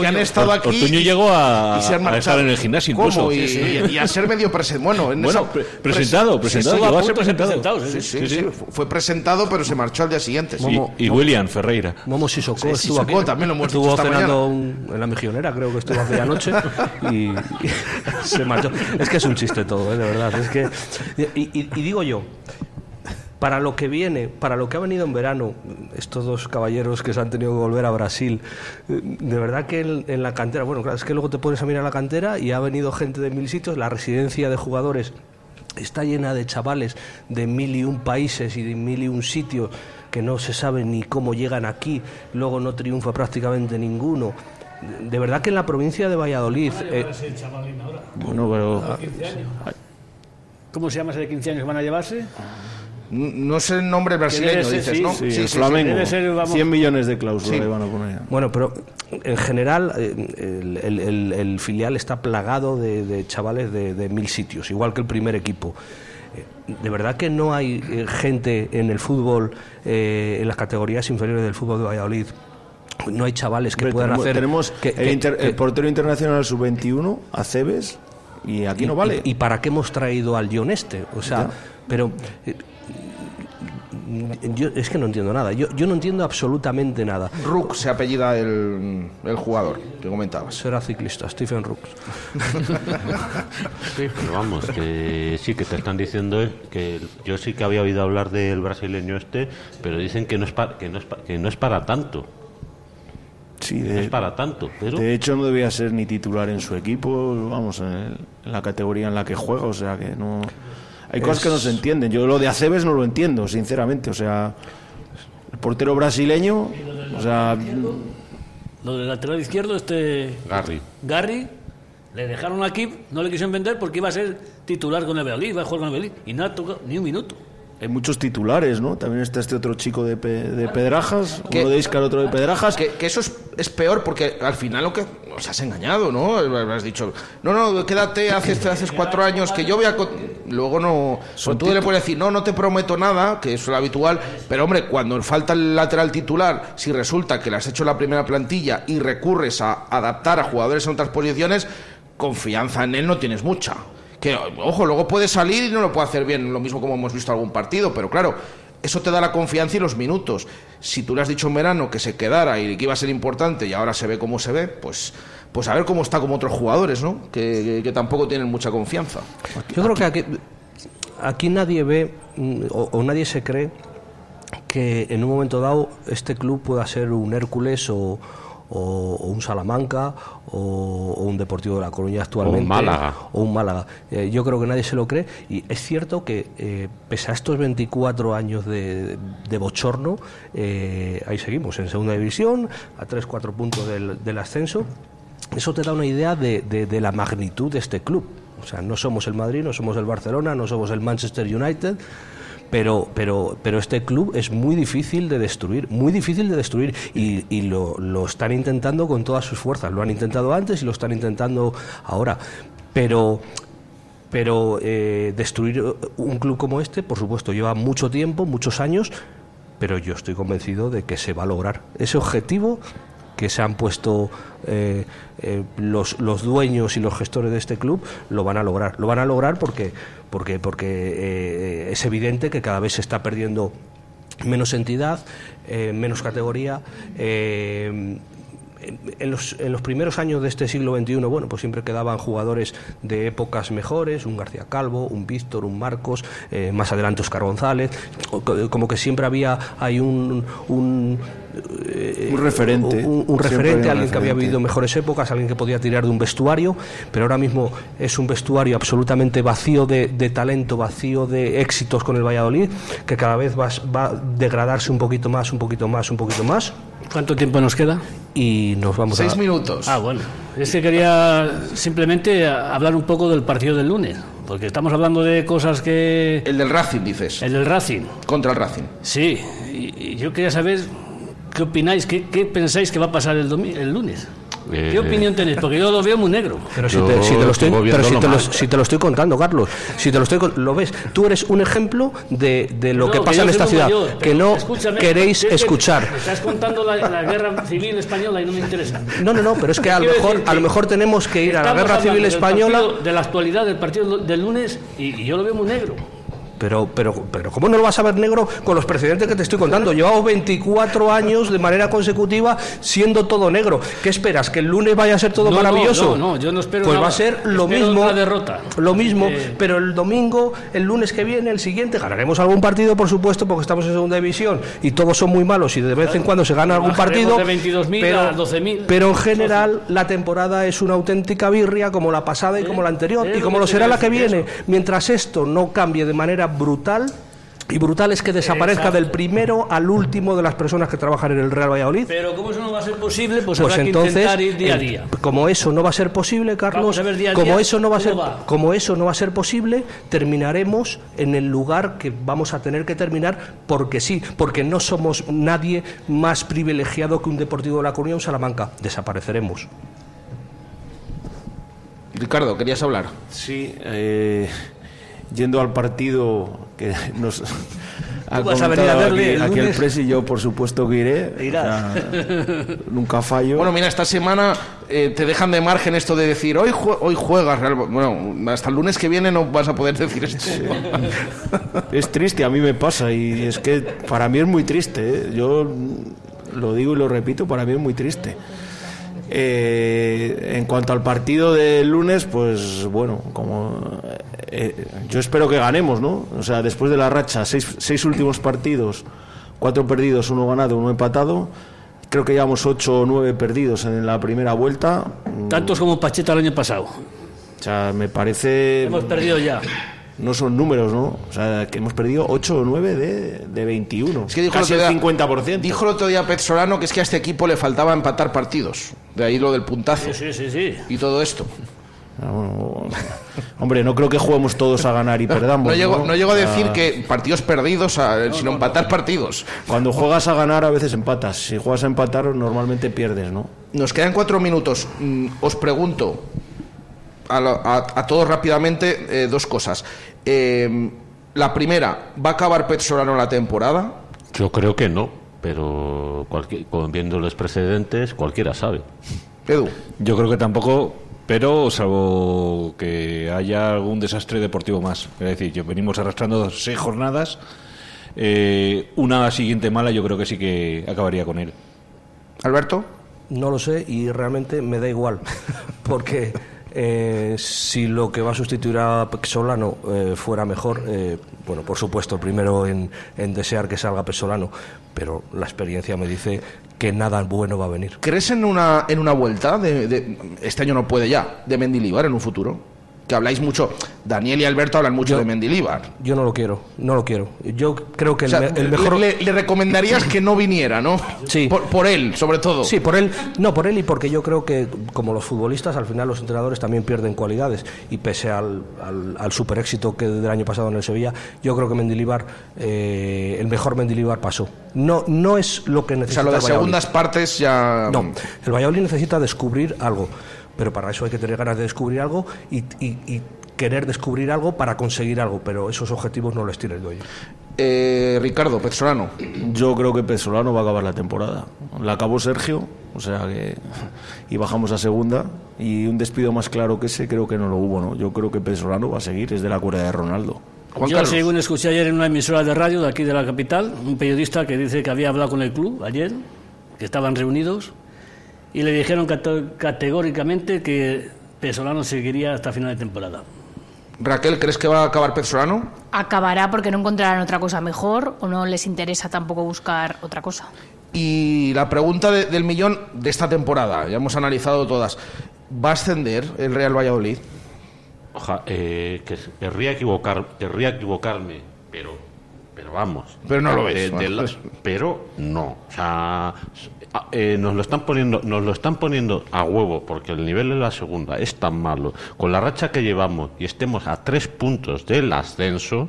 que han estado aquí Ortuño y- llegó a, a estar en el gimnasio ¿Cómo? incluso. Y, y- y a ser medio presentado. Bueno, en Bueno, esa- pre- presentado, presentado, llegó a ser. Sí, sí, Sí, sí. sí. Fue presentado, pero se marchó al día siguiente. sí. Y, y William Ferreira. Momo Sissoko Sí, estuvo Sissoko aquí. también lo hemos estuvo esta cenando un- en la mejionera, creo que estuvo aquella noche y, y se marchó. Es que es un chiste todo, ¿eh? de verdad. Es que y, y- y digo yo, para lo que viene, para lo que ha venido en verano, estos dos caballeros que se han tenido que volver a Brasil, de verdad que en, en la cantera, bueno, claro, es que luego te pones a mirar la cantera y ha venido gente de mil sitios, la residencia de jugadores está llena de chavales de mil y un países y de mil y un sitios que no se sabe ni cómo llegan aquí, luego no triunfa prácticamente ninguno. De verdad que en la provincia de Valladolid... eh, Bueno, pero. ¿Cómo se llama ese de 15 años que van a llevarse? No sé el nombre brasileño, ser, dices, sí, ¿no? Sí, el Flamengo. Debe ser, vamos- 100 millones de cláusulas Sí. le van a poner. Bueno, pero en general eh, el, el- el- el filial está plagado de, de chavales de, de mil sitios, igual que el primer equipo. Eh, De verdad que no hay eh, gente en el fútbol, eh, en las categorías inferiores del fútbol de Valladolid. No hay chavales que puedan tenemos, hacer. tenemos que- el, que- portero internacional sub-21, Aceves, y aquí no vale. Y, y para qué hemos traído al John este? O sea, Ya. pero yo es que no entiendo nada. Yo, yo no entiendo absolutamente nada. Rook se apellida el, el jugador que comentabas. Será ciclista, Stephen Rooks. Sí, pero vamos, que sí que te están diciendo eh, que yo sí que había oído hablar del brasileño este, pero dicen que no es para, que no es pa- que no es para tanto. Sí, No de, es para tanto, pero de hecho no debía ser ni titular en su equipo, vamos, en, el- en la categoría en la que juega, o sea que no... Hay cosas que no se entienden. Yo lo de Aceves no lo entiendo, sinceramente. O sea, el portero brasileño, o sea, Lo del lateral izquierdo, este Garry. Garry, le dejaron aquí, no le quisieron vender porque iba a ser titular con el Valladolid, iba a jugar con el Valladolid y no ha tocado ni un minuto. Hay muchos titulares, ¿no? También está este otro chico de, Pe- de Pedrajas, Que- uno de Iscar, otro de Pedrajas. Que, que eso es, es peor porque al final lo que os has engañado, ¿no? Has dicho, no, no, quédate, haces, haces cuatro años que yo voy a... co-". Luego no... Son tú le puedes decir, no, no te prometo nada, que es lo habitual, pero hombre, cuando falta el lateral titular, si resulta que le has hecho la primera plantilla y recurres a adaptar a jugadores en otras posiciones, confianza en él no tienes mucha. Que, ojo, luego puede salir y no lo puede hacer bien, lo mismo como hemos visto algún partido, pero claro, eso te da la confianza y los minutos. Si tú le has dicho en verano que se quedara y que iba a ser importante y ahora se ve como se ve, pues, pues a ver cómo está como otros jugadores, ¿no? Que, que- tampoco tienen mucha confianza. Yo creo que aquí, aquí nadie ve mm, o, o nadie se cree que en un momento dado este club pueda ser un Hércules o, o- o un Salamanca o, o un Deportivo de La Coruña actualmente. Málaga. O un Málaga. Eh, yo creo que nadie se lo cree y es cierto que eh, pese a estos 24 años de, de bochorno, eh, ahí seguimos en segunda división, a 3-4 puntos del, del ascenso. Eso te da una idea de, de- de la magnitud de este club. O sea, no somos el Madrid, no somos el Barcelona, no somos el Manchester United, pero, pero, pero este club es muy difícil de destruir, muy difícil de destruir y, y lo, lo están intentando con todas sus fuerzas. Lo han intentado antes y lo están intentando ahora. Pero pero eh, destruir un club como este, por supuesto, lleva mucho tiempo, muchos años, pero yo estoy convencido de que se va a lograr. Ese objetivo que se han puesto eh, eh, los, los dueños y los gestores de este club lo van a lograr. Lo van a lograr porque, porque, porque eh, es evidente que cada vez se está perdiendo menos entidad, eh, menos categoría. eh, en los, en los primeros años de este siglo XXI, bueno, pues siempre quedaban jugadores de épocas mejores, un García Calvo, un Víctor, un Marcos, más adelante Oscar González, como que siempre había hay un, eh, Un referente. un, un referente, alguien que había vivido mejores épocas, alguien que podía tirar de un vestuario, pero ahora mismo es un vestuario absolutamente vacío de, de talento, vacío de éxitos con el Valladolid, que cada vez va, va a degradarse un poquito más, un poquito más, un poquito más. ¿Cuánto tiempo nos queda? Y nos vamos a... minutos. Ah, bueno. Es que quería simplemente hablar un poco del partido del lunes. porque estamos hablando de cosas que... El del Racing, dices. El del Racing. Contra el Racing. Sí, y, y yo quería saber qué opináis, qué, qué pensáis que va a pasar el, el lunes. ¿Qué Eh, opinión tenéis? Porque yo lo veo muy negro. Pero si te, si te lo estoy, pero si te lo, si te lo estoy contando, Carlos, si te lo estoy con- lo ves, tú eres un ejemplo de, de lo No, que que pasa yo en esta ciudad, mayor, que no queréis es que escuchar. me Estás contando la, la guerra civil española y no me interesa. No, no, no, pero es que a lo mejor, a lo que mejor tenemos que ir a la guerra civil española. partido- de la actualidad del partido del lunes y, y yo lo veo muy negro. Pero, pero, pero, ¿cómo no lo vas a ver negro con los precedentes que te estoy contando? Llevamos 24 años de manera consecutiva siendo todo negro. ¿Qué esperas? ¿Que el lunes vaya a ser todo No, no, maravilloso? no, no, yo no espero Pues nada. va a ser lo Espero mismo. una derrota. Lo mismo, Eh, pero el domingo, el lunes que viene, el siguiente, ganaremos algún partido, por supuesto, porque estamos en segunda división y todos son muy malos y de vez en cuando se gana algún partido. de 22.000 pero, a 12.000. pero en general la temporada es una auténtica birria como la pasada y como la anterior y como lo será la que viene. Mientras esto no cambie de manera brutal, y brutal es que desaparezca Exacto. del primero al último de las personas que trabajan en el Real Valladolid. Pero como eso no va a ser posible, pues, Pues habrá entonces, que intentar ir día a día. como eso no va a ser posible, Carlos, Vamos a ver día a como día eso no va a ser, va. como eso no va a ser posible, terminaremos en el lugar que vamos a tener que terminar porque sí, porque no somos nadie más privilegiado que un Deportivo de la Coruña o un Salamanca. Desapareceremos. Ricardo, querías hablar. Sí, eh, yendo al partido que nos ha vas a venir a verle aquí, el aquí el. Presi, yo por supuesto que iré. Irás. O sea, nunca fallo. Bueno, mira, esta semana eh, te dejan de margen esto de decir hoy, jue- hoy juegas Real. Bueno, hasta el lunes que viene no vas a poder decir esto. Es triste, a mí me pasa y es que para mí es muy triste. ¿eh? Yo lo digo y lo repito, para mí es muy triste. Eh, en cuanto al partido del lunes, pues bueno, como eh, yo espero que ganemos, ¿no? O sea, después de la racha, seis, seis últimos partidos, cuatro perdidos, uno ganado, uno empatado. Creo que llevamos ocho o nueve perdidos en la primera vuelta. Tantos como Pacheta el año pasado. O sea, me parece. Hemos perdido ya. No son números, ¿no? O sea, que hemos perdido 8 o 9 de, de 21. Es que dijo Casi el, el otro día, 50%. dijo el otro día Pet Solano que es que a este equipo le faltaba empatar partidos. De ahí lo del puntazo. Sí, sí, sí. Y todo esto. Ah, hombre, no creo que juguemos todos a ganar y perdamos. No llego, no llego a decir que partidos perdidos, a- sino empatar partidos. Cuando juegas a ganar, a veces empatas. Si juegas a empatar, normalmente pierdes, ¿no? Nos quedan cuatro minutos. Mm, Os pregunto a, lo- a- a todos rápidamente eh, dos cosas. Eh, la primera, ¿va a acabar Pet Solano la temporada? Yo creo que no, pero cualquier, viendo los precedentes, cualquiera sabe. Edu. Yo creo que tampoco, pero salvo que haya algún desastre deportivo más. Es decir, yo venimos arrastrando seis jornadas. eh, una siguiente mala, yo creo que sí que acabaría con él. Alberto. No lo sé y realmente me da igual, porque eh, si lo que va a sustituir a Pexolano eh, fuera mejor, eh, bueno, por supuesto, el primero en, en desear que salga Pexolano, pero la experiencia me dice que nada bueno va a venir. ¿Crees en una, en una vuelta? De, de- este año no puede ya, de Mendilibar en un futuro. Que habláis mucho, Daniel y Alberto hablan mucho de Mendilibar. Yo no lo quiero, no lo quiero. Yo creo que O el, sea, me- el mejor... le, le recomendarías que no viniera, ¿no? Sí. Por, por él, sobre todo. Sí, por él, no, por él y porque yo creo que como los futbolistas, al final los entrenadores también pierden cualidades y pese al, al, al super éxito que del año pasado en el Sevilla, yo creo que Mendilibar, eh, el mejor Mendilibar pasó. No, no es lo que O sea, necesita lo de el segundas partes ya... No, el Valladolid necesita descubrir algo, pero para eso hay que tener ganas de descubrir algo y, y- y querer descubrir algo para conseguir algo, pero esos objetivos no les tiene el dueño. Eh, Ricardo, Pesolano. Yo creo que Pesolano va a acabar la temporada. La acabó Sergio, o sea que. Y bajamos a segunda. Y un despido más claro que ese creo que no lo hubo, ¿no? Yo creo que Pesolano va a seguir, es de la cuerda de Ronaldo. Yo, según escuché ayer en una emisora de radio de aquí de la capital, un periodista que dice que había hablado con el club ayer, que estaban reunidos, y le dijeron cate- categóricamente que Pesolano seguiría hasta final de temporada. Raquel, ¿crees que va a acabar Pesolano? Acabará porque no encontrarán otra cosa mejor o no les interesa tampoco buscar otra cosa. Y la pregunta de- del millón de esta temporada, ya hemos analizado todas. ¿Va a ascender el Real Valladolid? Oja- eh, que querría, equivocar, querría equivocarme, pero, pero vamos. Pero no lo ves, de bueno. la- pero no. O sea, eh, nos lo están poniendo, nos lo están poniendo a huevo porque el nivel de la segunda es tan malo. Con la racha que llevamos y estemos a tres puntos del ascenso,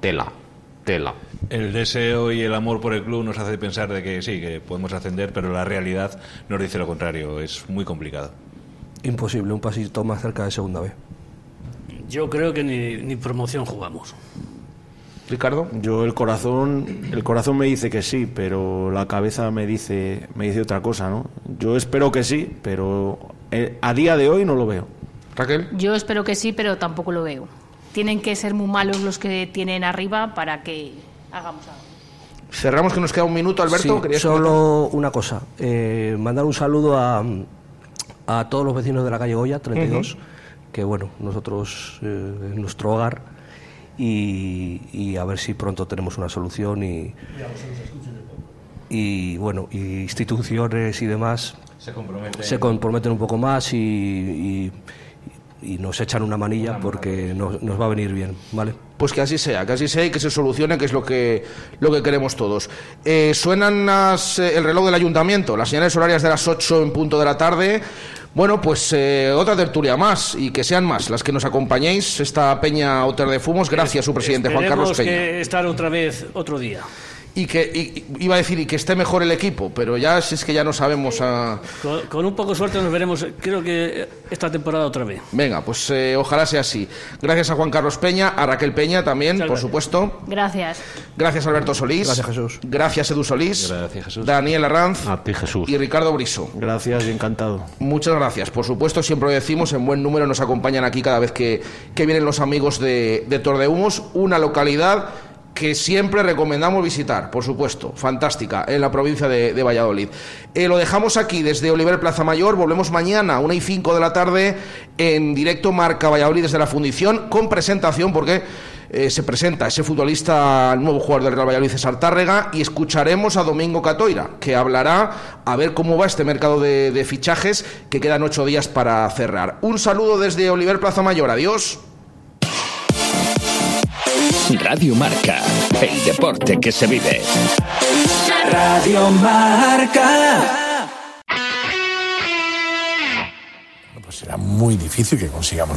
tela, tela. El deseo y el amor por el club nos hace pensar de que sí, que podemos ascender, pero la realidad nos dice lo contrario. Es muy complicado. Imposible, un pasito más cerca de segunda vez. Yo creo que ni, ni promoción jugamos. Ricardo. Yo el corazón, el corazón me dice que sí, pero la cabeza me dice, me dice otra cosa, ¿no? Yo espero que sí, pero eh, a día de hoy no lo veo. Raquel. Yo espero que sí, pero tampoco lo veo. Tienen que ser muy malos los que tienen arriba para que hagamos algo. Cerramos que nos queda un minuto, Alberto. Sí, ¿Querías solo una cosa. eh, mandar un saludo a, a todos los vecinos de la calle Goya, 32, que bueno, nosotros, eh, es nuestro hogar, y, y a ver si pronto tenemos una solución y, y bueno, y instituciones y demás Se comprometen. se comprometen un poco más y, y- y nos echan una manilla porque nos, nos va a venir bien, ¿vale? Pues que así sea, que así sea y que se solucione, que es lo que, lo que queremos todos. Eh, suenan las, eh, el reloj del ayuntamiento, las señales horarias de las 8 en punto de la tarde. Bueno, pues eh, otra tertulia más y que sean más las que nos acompañéis. Esta Peña Oter de Fumos, gracias su presidente Juan Carlos Peña. que estar otra vez otro día. Y que y- iba a decir y que esté mejor el equipo, pero ya si es que ya no sabemos a. Con, con un poco de suerte nos veremos, creo que esta temporada otra vez. Venga, pues eh, ojalá sea así. Gracias a Juan Carlos Peña, a Raquel Peña también, por supuesto. Gracias. Gracias Alberto Solís. Gracias, Jesús. Gracias Edu Solís. Gracias, Jesús. Daniel Arranz. A ti, Jesús. Y Ricardo Briso. Gracias y encantado. Muchas gracias. Por supuesto, siempre lo decimos, en buen número nos acompañan aquí cada vez que, que vienen los amigos de, de Tordehumos, una localidad que siempre recomendamos visitar, por supuesto, fantástica, en la provincia de, de Valladolid. Eh, lo dejamos aquí desde Oliver Plaza Mayor, volvemos mañana a 1 y 5 de la tarde en directo Marca Valladolid desde la fundición, con presentación, porque eh, se presenta ese futbolista, el nuevo jugador del Real Valladolid, César Tárrega, y escucharemos a Domingo Catoira, que hablará a ver cómo va este mercado de, de fichajes, que quedan ocho días para cerrar. Un saludo desde Oliver Plaza Mayor, adiós. Radio Marca, el deporte que se vive. Radio Marca. Pues será muy difícil que consigamos